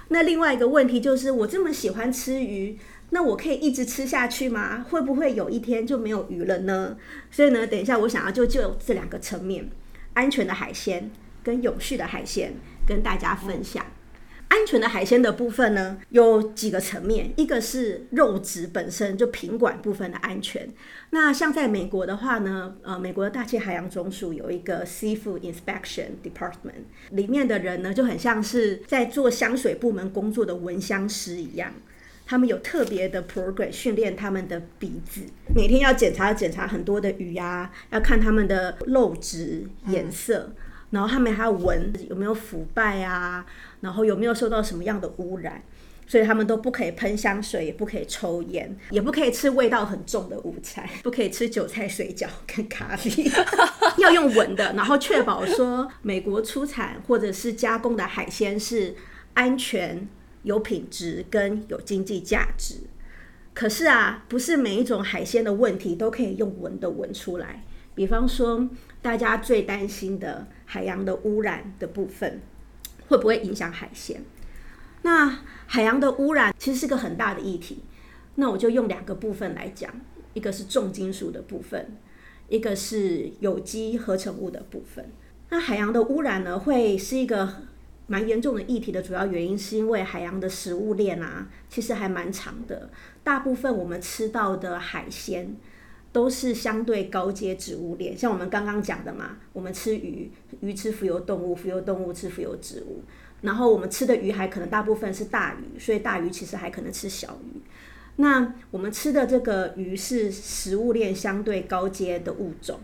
Speaker 4: 那另外一个问题就是，我这么喜欢吃鱼，那我可以一直吃下去吗？会不会有一天就没有鱼了呢？所以呢，等一下我想要就就这两个层面，安全的海鲜跟永续的海鲜跟大家分享。安全的海鲜的部分呢，有几个层面，一个是肉质本身就品管部分的安全。那像在美国的话呢，呃，美国的大气海洋总署有一个 Seafood Inspection Department，里面的人呢就很像是在做香水部门工作的闻香师一样。他们有特别的 program 训练他们的鼻子，每天要检查检查很多的鱼啊，要看他们的肉质颜色，然后他们还要闻有没有腐败啊，然后有没有受到什么样的污染。所以他们都不可以喷香水，也不可以抽烟，也不可以吃味道很重的午餐，不可以吃韭菜水饺跟咖喱，要用闻的，然后确保说美国出产或者是加工的海鲜是安全、有品质跟有经济价值。可是啊，不是每一种海鲜的问题都可以用闻的闻出来。比方说，大家最担心的海洋的污染的部分，会不会影响海鲜？那海洋的污染其实是个很大的议题。那我就用两个部分来讲，一个是重金属的部分，一个是有机合成物的部分。那海洋的污染呢，会是一个蛮严重的议题的主要原因，是因为海洋的食物链啊，其实还蛮长的。大部分我们吃到的海鲜都是相对高阶植物链，像我们刚刚讲的嘛，我们吃鱼，鱼吃浮游动物，浮游动物吃浮游植物。然后我们吃的鱼还可能大部分是大鱼，所以大鱼其实还可能吃小鱼。那我们吃的这个鱼是食物链相对高阶的物种，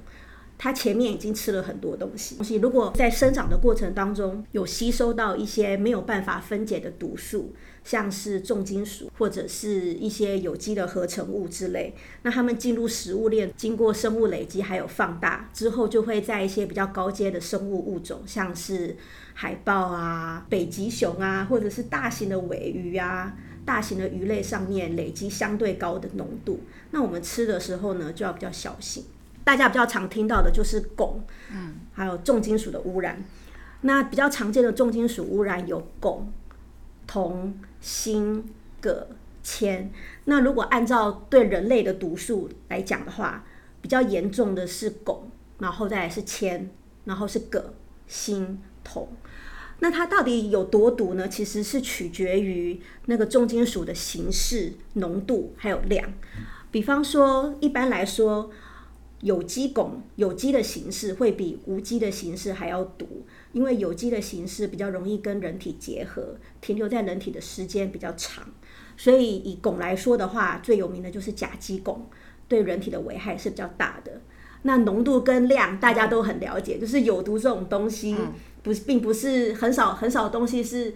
Speaker 4: 它前面已经吃了很多东西，东西如果在生长的过程当中有吸收到一些没有办法分解的毒素，像是重金属或者是一些有机的合成物之类，那它们进入食物链，经过生物累积还有放大之后，就会在一些比较高阶的生物物种，像是海豹啊、北极熊啊，或者是大型的尾鱼啊。大型的鱼类上面累积相对高的浓度，那我们吃的时候呢，就要比较小心。大家比较常听到的就是汞，嗯，还有重金属的污染。那比较常见的重金属污染有汞、铜、锌、铬、铅。那如果按照对人类的毒素来讲的话，比较严重的是汞，然后再来是铅，然后是铬、锌、铜。那它到底有多毒呢？其实是取决于那个重金属的形式、浓度还有量。比方说，一般来说，有机汞有机的形式会比无机的形式还要毒，因为有机的形式比较容易跟人体结合，停留在人体的时间比较长。所以以汞来说的话，最有名的就是甲基汞，对人体的危害是比较大的。那浓度跟量大家都很了解，就是有毒这种东西。不，并不是很少很少东西是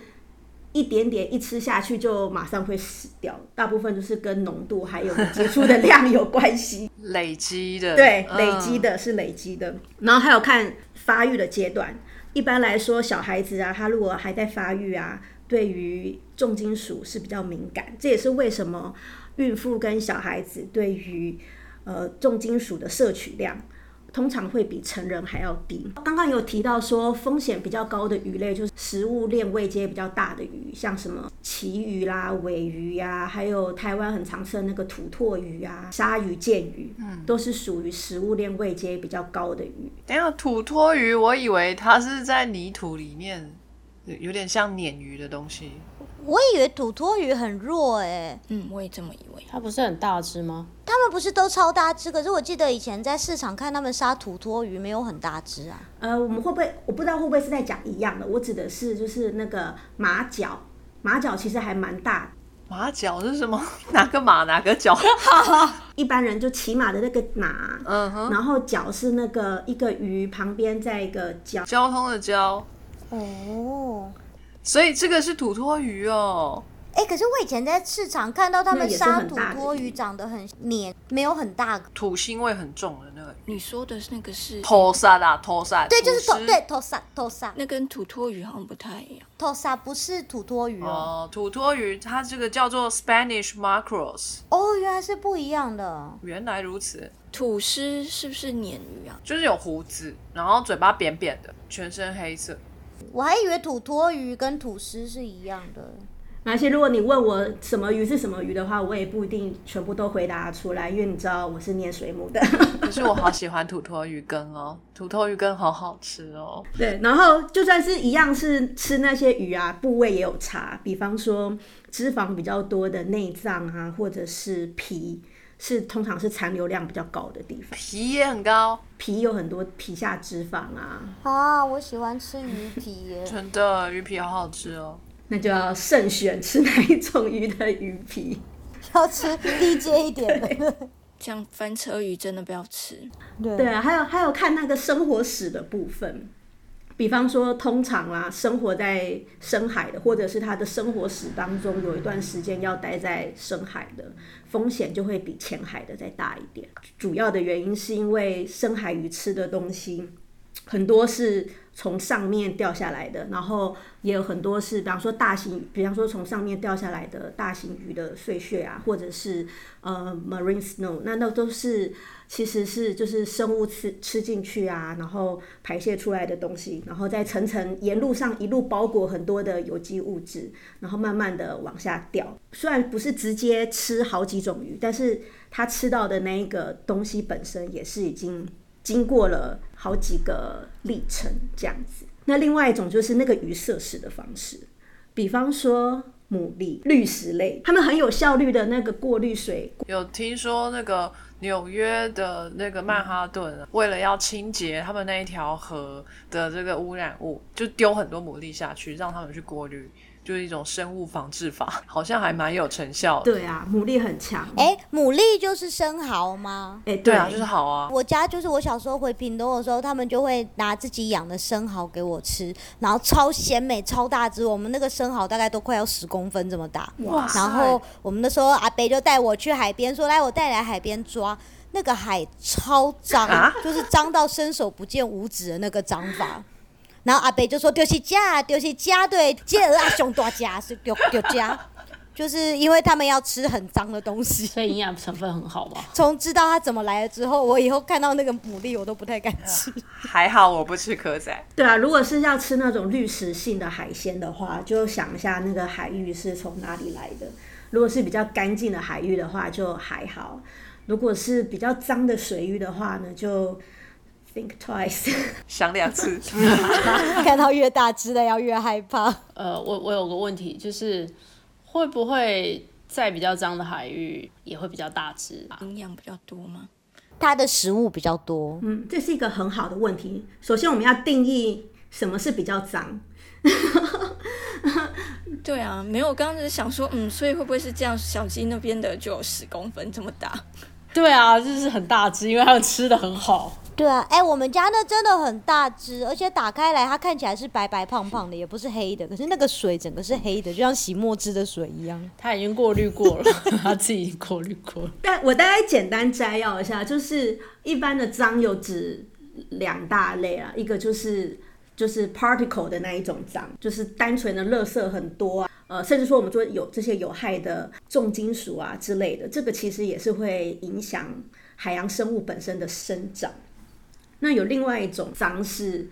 Speaker 4: 一点点一吃下去就马上会死掉，大部分都是跟浓度还有接触的量有关系，
Speaker 1: 累积的。
Speaker 4: 对，累积的是累积的，然后还有看发育的阶段。一般来说，小孩子啊，他如果还在发育啊，对于重金属是比较敏感，这也是为什么孕妇跟小孩子对于呃重金属的摄取量。通常会比成人还要低。刚刚有提到说风险比较高的鱼类，就是食物链位阶比较大的鱼，像什么旗鱼啦、尾鱼呀，还有台湾很常吃的那个土托鱼啊、鲨鱼、剑鱼，嗯，都是属于食物链位阶比较高的鱼。
Speaker 1: 等下，土托鱼，我以为它是在泥土里面，有点像鲶鱼的东西。
Speaker 2: 我以为土托鱼很弱哎，
Speaker 5: 嗯，我也这么以为。
Speaker 3: 它不是很大只吗？
Speaker 2: 他们不是都超大只？可是我记得以前在市场看他们杀土托鱼，没有很大只啊。
Speaker 4: 呃，我们会不会？我不知道会不会是在讲一样的。我指的是就是那个马脚，马脚其实还蛮大。
Speaker 1: 马脚是什么？哪个马？哪个脚？
Speaker 4: 一般人就骑马的那个马，嗯哼，然后脚是那个一个鱼旁边在一个交
Speaker 1: 交通的交。哦。所以这个是土托鱼哦。
Speaker 2: 哎，可是我以前在市场看到他们杀土托鱼，长得很黏，没有很大，
Speaker 1: 土腥味很重的那个。
Speaker 5: 你说的是那个是
Speaker 1: 托沙啦，托沙。
Speaker 2: 对，就是托，对，托沙，托沙。
Speaker 5: 那跟土托鱼好像不太一样。
Speaker 2: 托沙不是土托鱼哦。
Speaker 1: 土托鱼它这个叫做 Spanish mackerels。
Speaker 2: 哦，原来是不一样的。
Speaker 1: 原来如此。
Speaker 5: 土狮是不是鲶鱼啊？
Speaker 1: 就是有胡子，然后嘴巴扁扁的，全身黑色。
Speaker 2: 我还以为土托鱼跟土司是一样的。
Speaker 4: 而且如果你问我什么鱼是什么鱼的话，我也不一定全部都回答出来，因为你知道我是念水母的。
Speaker 1: 可是我好喜欢土托鱼羹哦，土托鱼羹好好吃哦。
Speaker 4: 对，然后就算是一样是吃那些鱼啊，部位也有差。比方说脂肪比较多的内脏啊，或者是皮，是通常是残留量比较高的地方。
Speaker 1: 皮也很高，
Speaker 4: 皮有很多皮下脂肪啊。
Speaker 2: 啊，我喜欢吃鱼皮耶。
Speaker 1: 真的，鱼皮好好吃哦。
Speaker 4: 那就要慎选吃哪一种鱼的鱼皮，
Speaker 2: 要吃低阶一点的，
Speaker 5: 像翻车鱼真的不要吃。
Speaker 4: 对啊，还有还有看那个生活史的部分，比方说通常啊，生活在深海的，或者是他的生活史当中有一段时间要待在深海的，风险就会比浅海的再大一点。主要的原因是因为深海鱼吃的东西很多是。从上面掉下来的，然后也有很多是，比方说大型，比方说从上面掉下来的大型鱼的碎屑啊，或者是呃 marine snow，那那都是其实是就是生物吃吃进去啊，然后排泄出来的东西，然后再层层沿路上一路包裹很多的有机物质，然后慢慢的往下掉。虽然不是直接吃好几种鱼，但是它吃到的那一个东西本身也是已经。经过了好几个历程，这样子。那另外一种就是那个鱼摄食的方式，比方说牡蛎、滤石类，他们很有效率的那个过滤水。
Speaker 1: 有听说那个纽约的那个曼哈顿，为了要清洁他们那一条河的这个污染物，就丢很多牡蛎下去，让他们去过滤。就是一种生物防治法，好像还蛮有成效的。
Speaker 4: 对啊，牡蛎很强。
Speaker 2: 哎、牡蛎就是生蚝吗？
Speaker 4: 哎，
Speaker 1: 对啊，就是好啊。
Speaker 2: 我家就是我小时候回屏东的时候，他们就会拿自己养的生蚝给我吃，然后超鲜美、超大只。我们那个生蚝大概都快要十公分这么大。
Speaker 1: 哇
Speaker 2: 然后我们那时候阿北就带我去海边，说来我带你来海边抓。那个海超脏，
Speaker 1: 啊
Speaker 2: 就是脏到伸手不见五指的那个脏法。然后阿北就说丢弃家，丢弃家，对，接鹅啊熊大家是丢丢家，就是因为他们要吃很脏的东西。
Speaker 3: 所以营养成分很好嘛。
Speaker 2: 从知道它怎么来了之后，我以后看到那个牡蛎我都不太敢吃。
Speaker 1: 还好我不吃蚵仔，
Speaker 4: 对啊，如果是要吃那种滤食性的海鲜的话，就想一下那个海域是从哪里来的。如果是比较干净的海域的话，就还好；如果是比较脏的水域的话呢，就 think twice。
Speaker 1: 想两次。
Speaker 2: 看到越大只的要越害怕。
Speaker 3: 呃，我我有个问题，就是会不会在比较脏的海域也会比较大只啊？
Speaker 5: 营养比较多吗？
Speaker 2: 它的食物比较多，
Speaker 4: 嗯，这是一个很好的问题。首先，我们要定义什么是比较脏。
Speaker 5: 对啊，没有，我刚刚只是想说，嗯，所以会不会是这样？小鸡那边的就有十公分这么大，
Speaker 3: 对啊，就是很大只，因为它们吃的很好。
Speaker 2: 对啊，哎、我们家那真的很大只，而且打开来它看起来是白白胖胖的，也不是黑的，可是那个水整个是黑的，就像洗墨汁的水一样。
Speaker 3: 它已经过滤过了，它自己过滤过了。
Speaker 4: 但我大概简单摘要一下，就是一般的脏有指两大类啊，一个就是就是 particle 的那一种脏，就是单纯的垃圾很多啊，呃，甚至说我们说有这些有害的重金属啊之类的，这个其实也是会影响海洋生物本身的生长。那有另外一种脏是。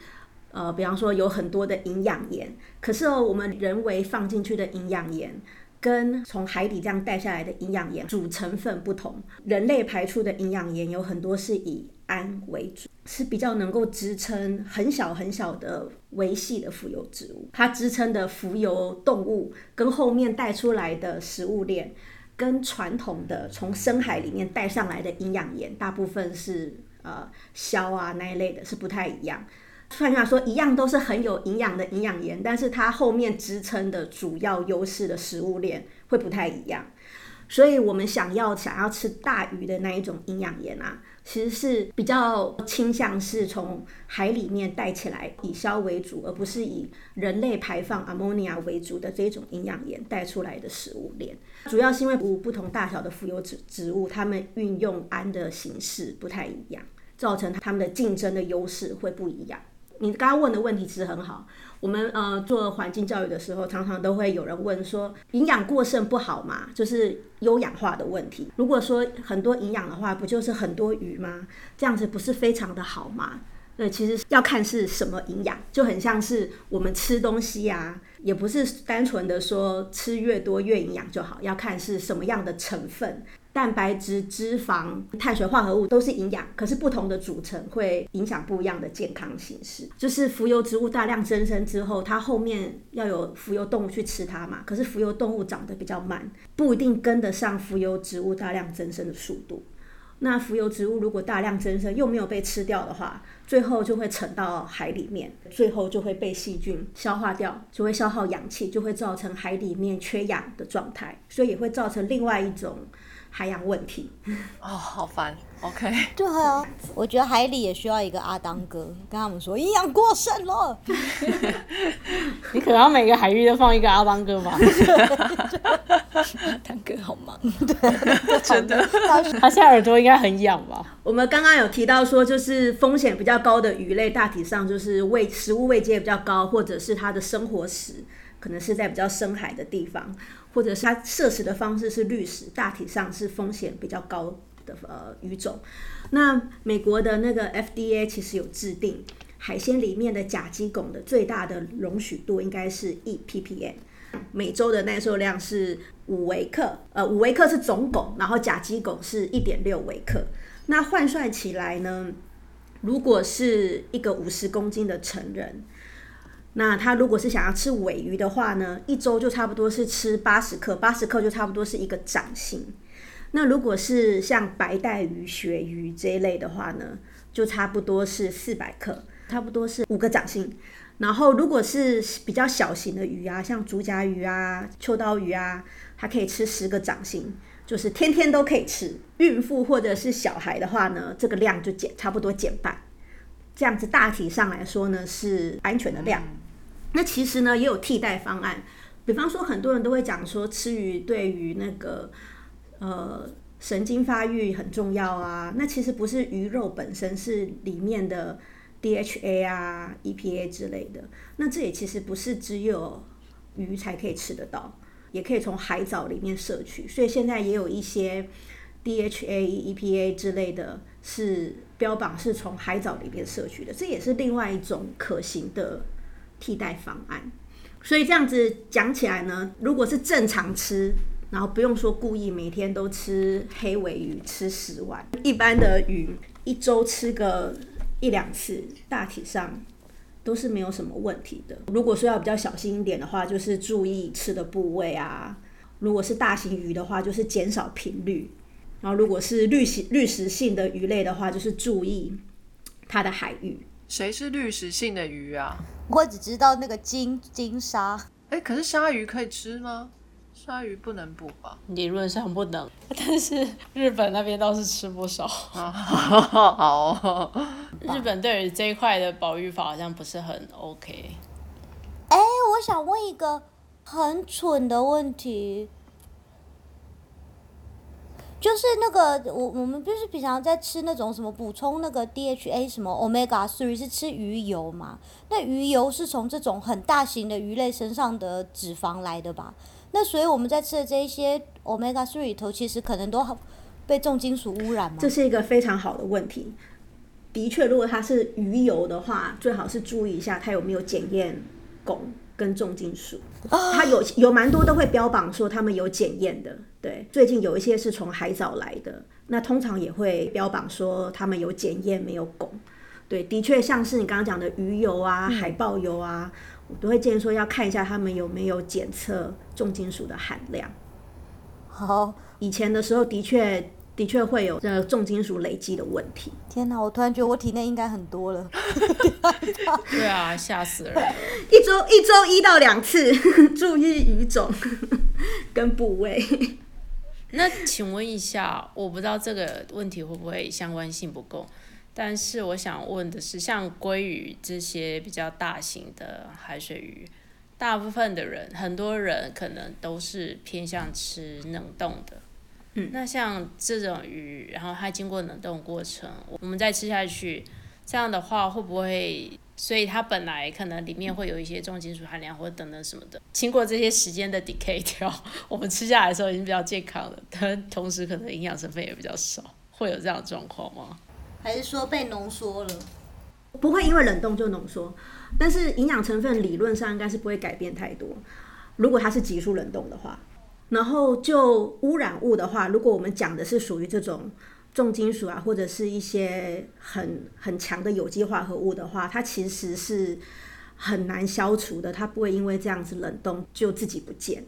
Speaker 4: 呃，比方说有很多的营养盐，可是哦，我们人为放进去的营养盐跟从海底这样带下来的营养盐主成分不同，人类排出的营养盐有很多是以氨为主，是比较能够支撑很小很小的维系的浮游植物，它支撑的浮游动物跟后面带出来的食物链，跟传统的从深海里面带上来的营养盐，大部分是呃硝啊那一类的，是不太一样。换句话说，一样都是很有营养的营养盐，但是它后面支撑的主要优势的食物链会不太一样。所以我们想要想要吃大鱼的那一种营养盐啊，其实是比较倾向是从海里面带起来，以硝为主，而不是以人类排放 ammonia 为主的这种营养盐带出来的食物链。主要是因为不同大小的浮游植植物，它们运用氨的形式不太一样，造成他们的竞争的优势会不一样。你刚刚问的问题其实很好。我们呃做环境教育的时候，常常都会有人问说，营养过剩不好吗？就是优氧化的问题。如果说很多营养的话，不就是很多鱼吗？这样子不是非常的好吗？对，其实要看是什么营养，就很像是我们吃东西啊，也不是单纯的说吃越多越营养就好，要看是什么样的成分。蛋白质、脂肪、碳水化合物都是营养，可是不同的组成会影响不一样的健康形式。就是浮游植物大量增生之后，它后面要有浮游动物去吃它嘛，可是浮游动物长得比较慢，不一定跟得上浮游植物大量增生的速度。那浮游植物如果大量增生又没有被吃掉的话，最后就会沉到海里面，最后就会被细菌消化掉，就会消耗氧气，就会造成海里面缺氧的状态，所以也会造成另外一种海洋问题。
Speaker 1: 哦，好烦。OK，
Speaker 2: 对啊，我觉得海里也需要一个阿当哥，跟他们说营养过剩了。
Speaker 3: 你可能要每个海域都放一个阿当哥吧？
Speaker 5: 阿 当哥好忙，
Speaker 1: 真的。
Speaker 3: 他现在耳朵应该很痒吧？
Speaker 4: 我们刚刚有提到说，就是风险比较高的鱼类，大体上就是位食物位阶比较高，或者是它的生活史可能是在比较深海的地方，或者是它摄食的方式是滤食，大体上是风险比较高的呃鱼种。那美国的那个 FDA 其实有制定，海鲜里面的甲基汞的最大的容许度应该是一 ppm。每周的耐受量是五微克，呃，五微克是总汞，然后甲基汞是一点六微克。那换算起来呢，如果是一个五十公斤的成人，那他如果是想要吃尾鱼的话呢，一周就差不多是吃八十克，八十克就差不多是一个掌心。那如果是像白带鱼、鳕鱼这一类的话呢，就差不多是四百克，差不多是五个掌心。然后如果是比较小型的鱼啊，像竹荚鱼啊、秋刀鱼啊，它可以吃十个掌心，就是天天都可以吃。孕妇或者是小孩的话呢，这个量就减差不多减半。这样子大体上来说呢是安全的量。那其实呢也有替代方案，比方说很多人都会讲说吃鱼对于那个呃神经发育很重要啊。那其实不是鱼肉本身，是里面的 DHA 啊、EPA 之类的。那这也其实不是只有鱼才可以吃得到，也可以从海藻里面摄取。所以现在也有一些 DHA、EPA 之类的，是标榜是从海藻里面摄取的，这也是另外一种可行的替代方案。所以这样子讲起来呢，如果是正常吃，然后不用说故意每天都吃黑尾鱼吃十碗，一般的鱼一周吃个一两次，大体上都是没有什么问题的。如果说要比较小心一点的话，就是注意吃的部位啊。如果是大型鱼的话，就是减少频率。然后如果是滤食滤食性的鱼类的话，就是注意它的海域。
Speaker 1: 谁是滤食性的鱼啊？
Speaker 2: 我只知道那个金金鲨，
Speaker 1: 哎，可是鲨鱼可以吃吗？鲨鱼不能捕吧？
Speaker 3: 理论上不能，但是日本那边倒是吃不少。
Speaker 1: 好，
Speaker 3: 日本对于这一块的保育法好像不是很 OK。
Speaker 2: 哎，我想问一个很蠢的问题，就是那个我我们不是平常在吃那种什么补充那个 DHA 什么 Omega three 是吃鱼油嘛？那鱼油是从这种很大型的鱼类身上的脂肪来的吧？那所以我们在吃的这一些 Omega three 里头，其实可能都被重金属污染吗？
Speaker 4: 这是一个非常好的问题。的确，如果它是鱼油的话，最好是注意一下它有没有检验汞跟重金属。它有有蛮多都会标榜说他们有检验的。对，最近有一些是从海藻来的，那通常也会标榜说他们有检验没有汞。对，的确像是你刚刚讲的鱼油啊、海豹油啊，我都会建议说要看一下他们有没有检测重金属的含量。
Speaker 2: 好，
Speaker 4: 以前的时候的确的确会有这重金属累积的问题。
Speaker 2: 天哪，我突然觉得我体内应该很多了。
Speaker 3: 对啊，吓死人了！
Speaker 4: 一周一周一到两次，注意鱼种跟部位。
Speaker 3: 那请问一下，我不知道这个问题会不会相关性不够，但是我想问的是，像鲑鱼这些比较大型的海水鱼，大部分的人，很多人可能都是偏向吃冷冻的。
Speaker 4: 嗯，
Speaker 3: 那像这种鱼，然后它经过冷冻过程，我们再吃下去，这样的话会不会？所以它本来可能里面会有一些重金属含量或者等等什么的，经过这些时间的 decay 掉，我们吃下来的时候已经比较健康了，但同时可能营养成分也比较少，会有这样的状况吗？
Speaker 2: 还是说被浓缩了？
Speaker 4: 不会因为冷冻就浓缩，但是营养成分理论上应该是不会改变太多。如果它是急速冷冻的话，然后就污染物的话，如果我们讲的是属于这种。重金属啊，或者是一些很很强的有机化合物的话，它其实是很难消除的。它不会因为这样子冷冻就自己不见。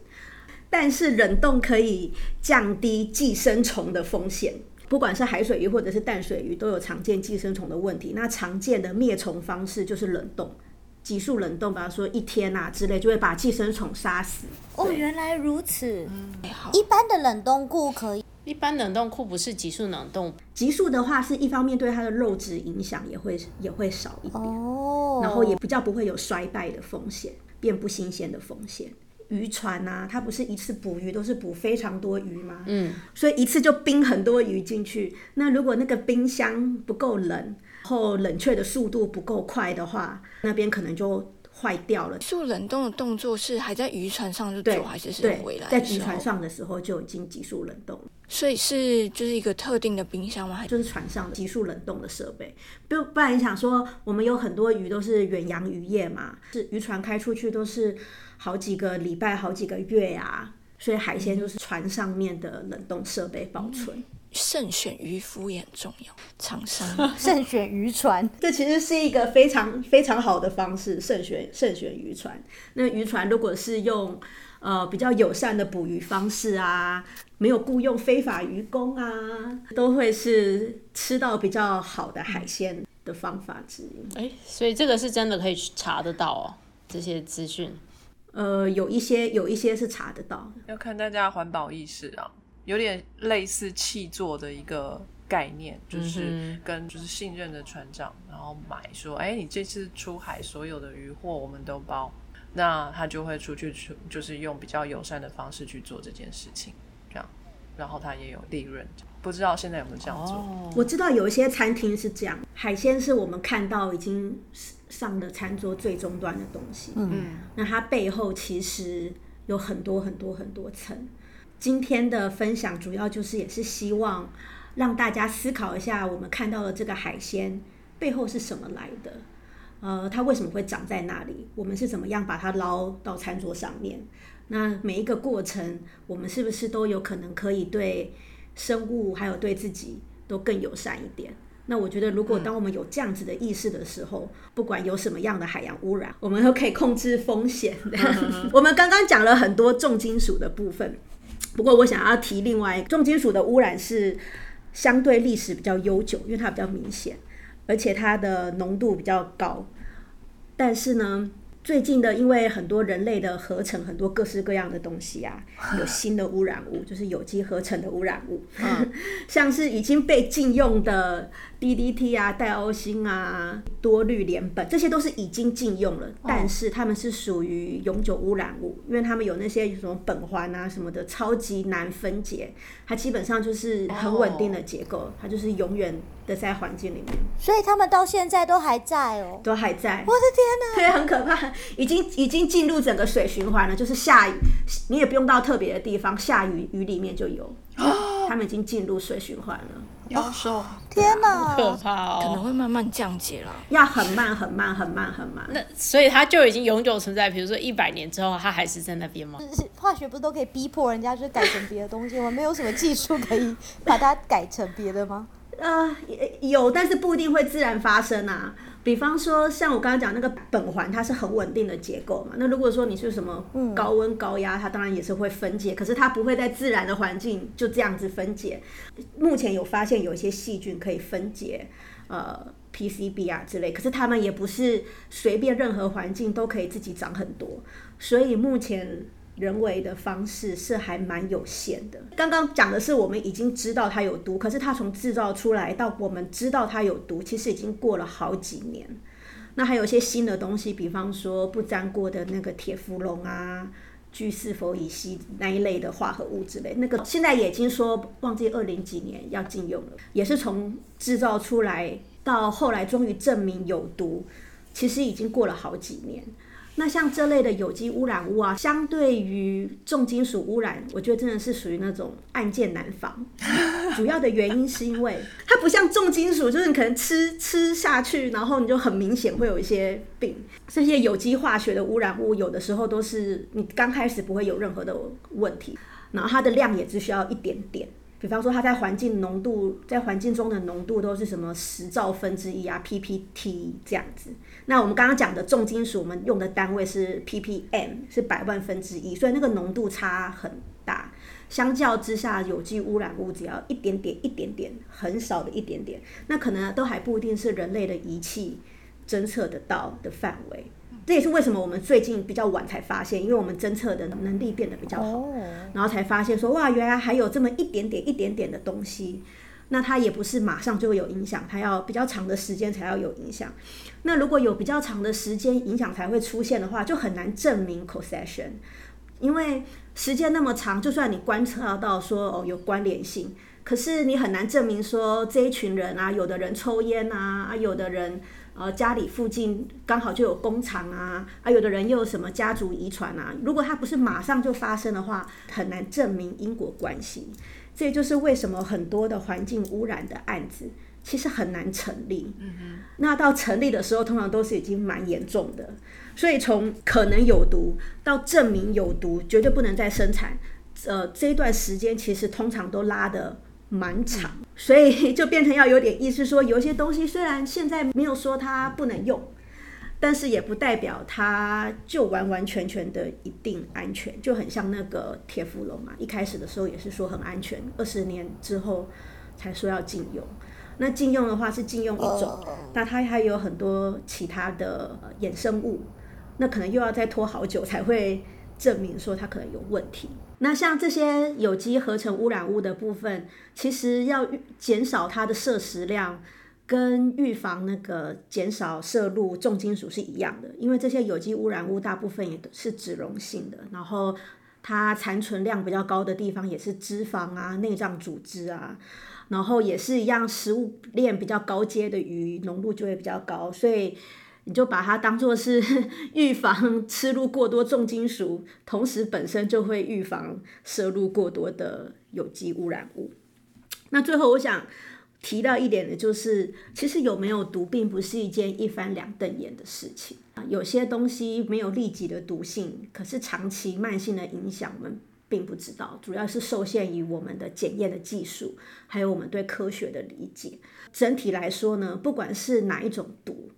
Speaker 4: 但是冷冻可以降低寄生虫的风险，不管是海水鱼或者是淡水鱼，都有常见寄生虫的问题。那常见的灭虫方式就是冷冻，急速冷冻，比方说一天啊之类，就会把寄生虫杀死。
Speaker 2: 哦，原来如此。嗯一般的冷冻库可以。
Speaker 3: 一般冷冻库不是急速冷冻，
Speaker 4: 急速的话是一方面对它的肉质影响也会也会少一点，
Speaker 2: 哦，
Speaker 4: 然后也比较不会有衰败的风险，变不新鲜的风险。渔船啊、它不是一次捕鱼都是捕非常多鱼吗？
Speaker 3: 嗯，
Speaker 4: 所以一次就冰很多鱼进去。那如果那个冰箱不够冷，然后冷却的速度不够快的话，那边可能就坏掉了。
Speaker 5: 速冷冻的动作是还在渔船上就
Speaker 4: 对
Speaker 5: 做，还是是
Speaker 4: 对
Speaker 5: 回来，
Speaker 4: 在渔船上的时候就已经急速冷冻了。
Speaker 5: 所以是就是一个特定的冰箱吗？还是
Speaker 4: 就是船上的急速冷冻的设备。不不然你想说，我们有很多鱼都是远洋渔业嘛，是渔船开出去都是好几个礼拜、好几个月呀、所以海鲜就是船上面的冷冻设备保存。
Speaker 5: 慎选渔夫也很重要，厂商
Speaker 2: 慎选渔船。
Speaker 4: 这其实是一个非常非常好的方式，慎选慎选渔船。那渔船如果是用呃比较友善的捕鱼方式啊，没有雇佣非法渔工啊，都会是吃到比较好的海鲜。的方法之一。
Speaker 3: 哎，所以这个是真的可以去查得到哦，这些资讯。
Speaker 4: 呃，有一些有一些是查得到。
Speaker 1: 要看大家的环保意识啊，有点类似气作的一个概念，就是跟就是信任的船长，然后买说，哎，你这次出海所有的渔获我们都包，那他就会出去出，就是用比较友善的方式去做这件事情，这样，然后他也有利润。不知道现在有没有这样做？
Speaker 4: 我知道有一些餐厅是这样，海鲜是我们看到已经上的餐桌最终端的东西。嗯，那它背后其实有很多很多很多层。今天的分享主要就是也是希望让大家思考一下，我们看到的这个海鲜背后是什么来的？呃，它为什么会长在那里？我们是怎么样把它捞到餐桌上面？那每一个过程，我们是不是都有可能可以对？生物还有对自己都更友善一点。那我觉得，如果当我们有这样子的意识的时候，不管有什么样的海洋污染，我们都可以控制风险。我们刚刚讲了很多重金属的部分，不过我想要提另外重金属的污染是相对历史比较悠久，因为它比较明显，而且它的浓度比较高。但是呢？最近的，因为很多人类的合成很多各式各样的东西啊，有新的污染物，就是有机合成的污染物，像是已经被禁用的 DDT 啊、戴欧星啊、多氯联苯，这些都是已经禁用了，但是它们是属于永久污染物，因为它们有那些什么苯环啊什么的，超级难分解，它基本上就是很稳定的结构，它就是永远的在环境里面，
Speaker 2: 所以它们到现在都还在哦，
Speaker 4: 都还在，
Speaker 2: 我的天
Speaker 4: 哪，对，很可怕。已经已经进入整个水循环了，就是下雨，你也不用到特别的地方，下雨雨里面就有，他们已经进入水循环了。
Speaker 1: 妖兽，
Speaker 2: 天哪，
Speaker 3: 可怕哦！
Speaker 5: 可能会慢慢降解了，
Speaker 4: 要很慢很慢很慢很慢。
Speaker 3: 那所以它就已经永久存在，比如说一百年之后，它还是在那边吗？
Speaker 2: 化学不是都可以逼迫人家去改成别的东西吗？没有什么技术可以把它改成别的吗？
Speaker 4: 呃，有，但是不一定会自然发生啊。比方说，像我刚刚讲那个苯环，它是很稳定的结构嘛。那如果说你是什么高温高压，它当然也是会分解，可是它不会在自然的环境就这样子分解。目前有发现有一些细菌可以分解，呃，PCB 啊之类，可是它们也不是随便任何环境都可以自己长很多，所以目前。人为的方式是还蛮有限的。刚刚讲的是我们已经知道它有毒，可是它从制造出来到我们知道它有毒，其实已经过了好几年。那还有一些新的东西，比方说不粘锅的那个铁氟龙啊、聚四氟乙烯那一类的化合物之类，那个现在也已经说忘记二零几年要禁用了，也是从制造出来到后来终于证明有毒，其实已经过了好几年。那像这类的有机污染物啊，相对于重金属污染，我觉得真的是属于那种案件难防。主要的原因是因为它不像重金属，就是你可能吃吃下去，然后你就很明显会有一些病。这些有机化学的污染物，有的时候都是你刚开始不会有任何的问题，然后它的量也只需要一点点。比方说，它在环境浓度，在环境中的浓度都是什么十兆分之一啊，ppT 这样子。那我们刚刚讲的重金属，我们用的单位是 ppm，是百万分之一，所以那个浓度差很大。相较之下，有机污染物只要一点点、一点点，很少的一点点，那可能都还不一定是人类的仪器侦测得到的范围。这也是为什么我们最近比较晚才发现，因为我们侦测的能力变得比较好，然后才发现说哇，原来还有这么一点点、一点点的东西。那它也不是马上就会有影响，它要比较长的时间才要有影响。那如果有比较长的时间影响才会出现的话，就很难证明 causation，因为时间那么长，就算你观测到说哦有关联性，可是你很难证明说这一群人啊，有的人抽烟啊，啊有的人。呃，家里附近刚好就有工厂啊，啊，有的人又有什么家族遗传啊？如果它不是马上就发生的话，很难证明因果关系。这也就是为什么很多的环境污染的案子其实很难成立。嗯。那到成立的时候，通常都是已经蛮严重的。所以从可能有毒到证明有毒，绝对不能再生产。呃，这一段时间其实通常都拉的。蛮长，所以就变成要有点意思，说有些东西虽然现在没有说它不能用，但是也不代表它就完完全全的一定安全，就很像那个铁氟龙嘛，一开始的时候也是说很安全，二十年之后才说要禁用。那禁用的话是禁用一种，那它还有很多其他的呃衍生物，那可能又要再拖好久才会证明说它可能有问题。那像这些有机合成污染物的部分，其实要减少它的摄食量。跟预防那个减少摄入重金属是一样的，因为这些有机污染物大部分也都是脂溶性的，然后它残存量比较高的地方也是脂肪啊、内脏组织啊，然后也是一样，食物链比较高阶的鱼浓度就会比较高，所以你就把它当做是 预防吃入过多重金属，同时本身就会预防摄入过多的有机污染物。那最后我想。提到一点的就是，其实有没有毒，并不是一件一翻两瞪眼的事情啊。有些东西没有立即的毒性，可是长期慢性的影响，我们并不知道。主要是受限于我们的检验的技术，还有我们对科学的理解。整体来说呢，不管是哪一种毒。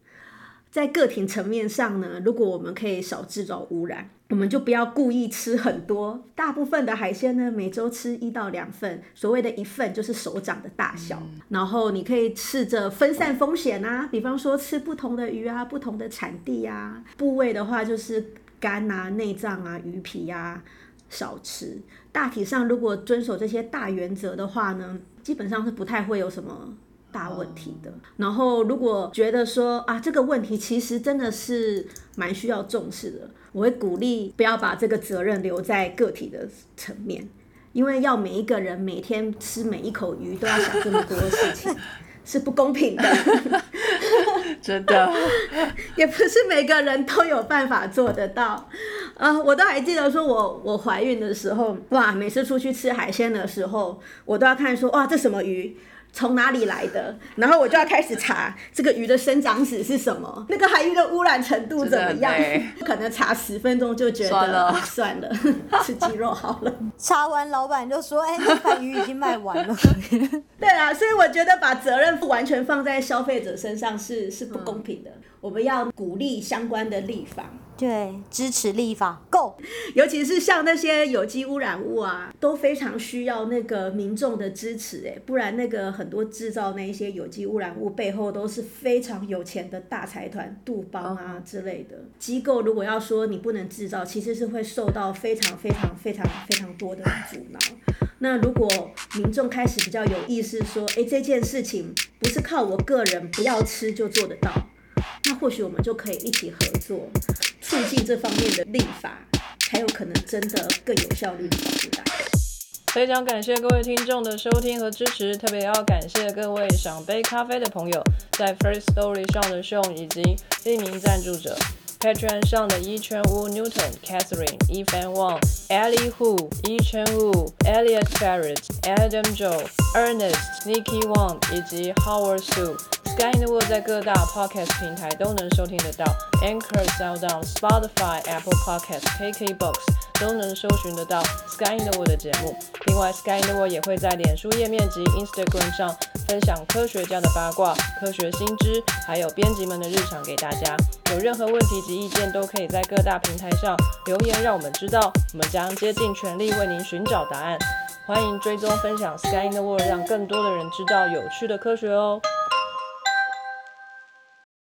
Speaker 4: 在个体层面上呢，如果我们可以少制造污染，我们就不要故意吃很多。大部分的海鲜呢，每周吃一到两份，所谓的一份就是手掌的大小。然后你可以试着分散风险啊，比方说吃不同的鱼啊，不同的产地啊，部位的话就是肝啊、内脏啊、鱼皮啊少吃。大体上如果遵守这些大原则的话呢，基本上是不太会有什么。大问题的。然后，如果觉得说啊，这个问题其实真的是蛮需要重视的，我会鼓励不要把这个责任留在个体的层面，因为要每一个人每天吃每一口鱼都要想这么多事情，是不公平的。
Speaker 1: 真的，
Speaker 4: 也不是每个人都有办法做得到。啊，我都还记得说，我我怀孕的时候，哇，每次出去吃海鲜的时候，我都要看说，哇，这什么鱼？从哪里来的？然后我就要开始查这个鱼的生长史是什么，那个海域的污染程度怎么样？可能查十分钟就觉得算了，吃鸡肉好了。
Speaker 2: 查完老板就说：“哎，那盘鱼已经卖完了。”
Speaker 4: 对啊，所以我觉得把责任完全放在消费者身上是是不公平的。我们要鼓励相关的立法。
Speaker 2: 对，支持立法够，
Speaker 4: 尤其是像那些有机污染物啊，都非常需要那个民众的支持哎，不然那个很多制造那一些有机污染物背后都是非常有钱的大财团、杜邦啊之类的机构。如果要说你不能制造，其实是会受到非常非常非常非常多的阻挠。那如果民众开始比较有意识，说哎这件事情不是靠我个人不要吃就做得到，那或许我们就可以一起合作。促进这方面的立法，才有可能真的更有效率的保护大家。
Speaker 1: 非常感谢各位听众的收听和支持，特别要感谢各位赏杯咖啡的朋友，在 First Story 上的 Show 以及匿名赞助者，Patreon 上的伊圈屋 Newton、Catherine、Evan Wang、Ellie Hu、伊圈屋、Elliot Ferret、Adam Joe、Ernest、Nikki Wang 以及 Howard Su。Sky in the World 在各大 podcast 平台都能收听得到，Anchor、SoundOn、Spotify、Apple Podcast、KKBox 都能搜寻得到 Sky in the World 的节目。另外，Sky in the World 也会在脸书页面及 Instagram 上分享科学家的八卦、科学新知，还有编辑们的日常给大家。有任何问题及意见，都可以在各大平台上留言，让我们知道，我们将竭尽全力为您寻找答案。欢迎追踪分享 Sky in the World，让更多的人知道有趣的科学哦。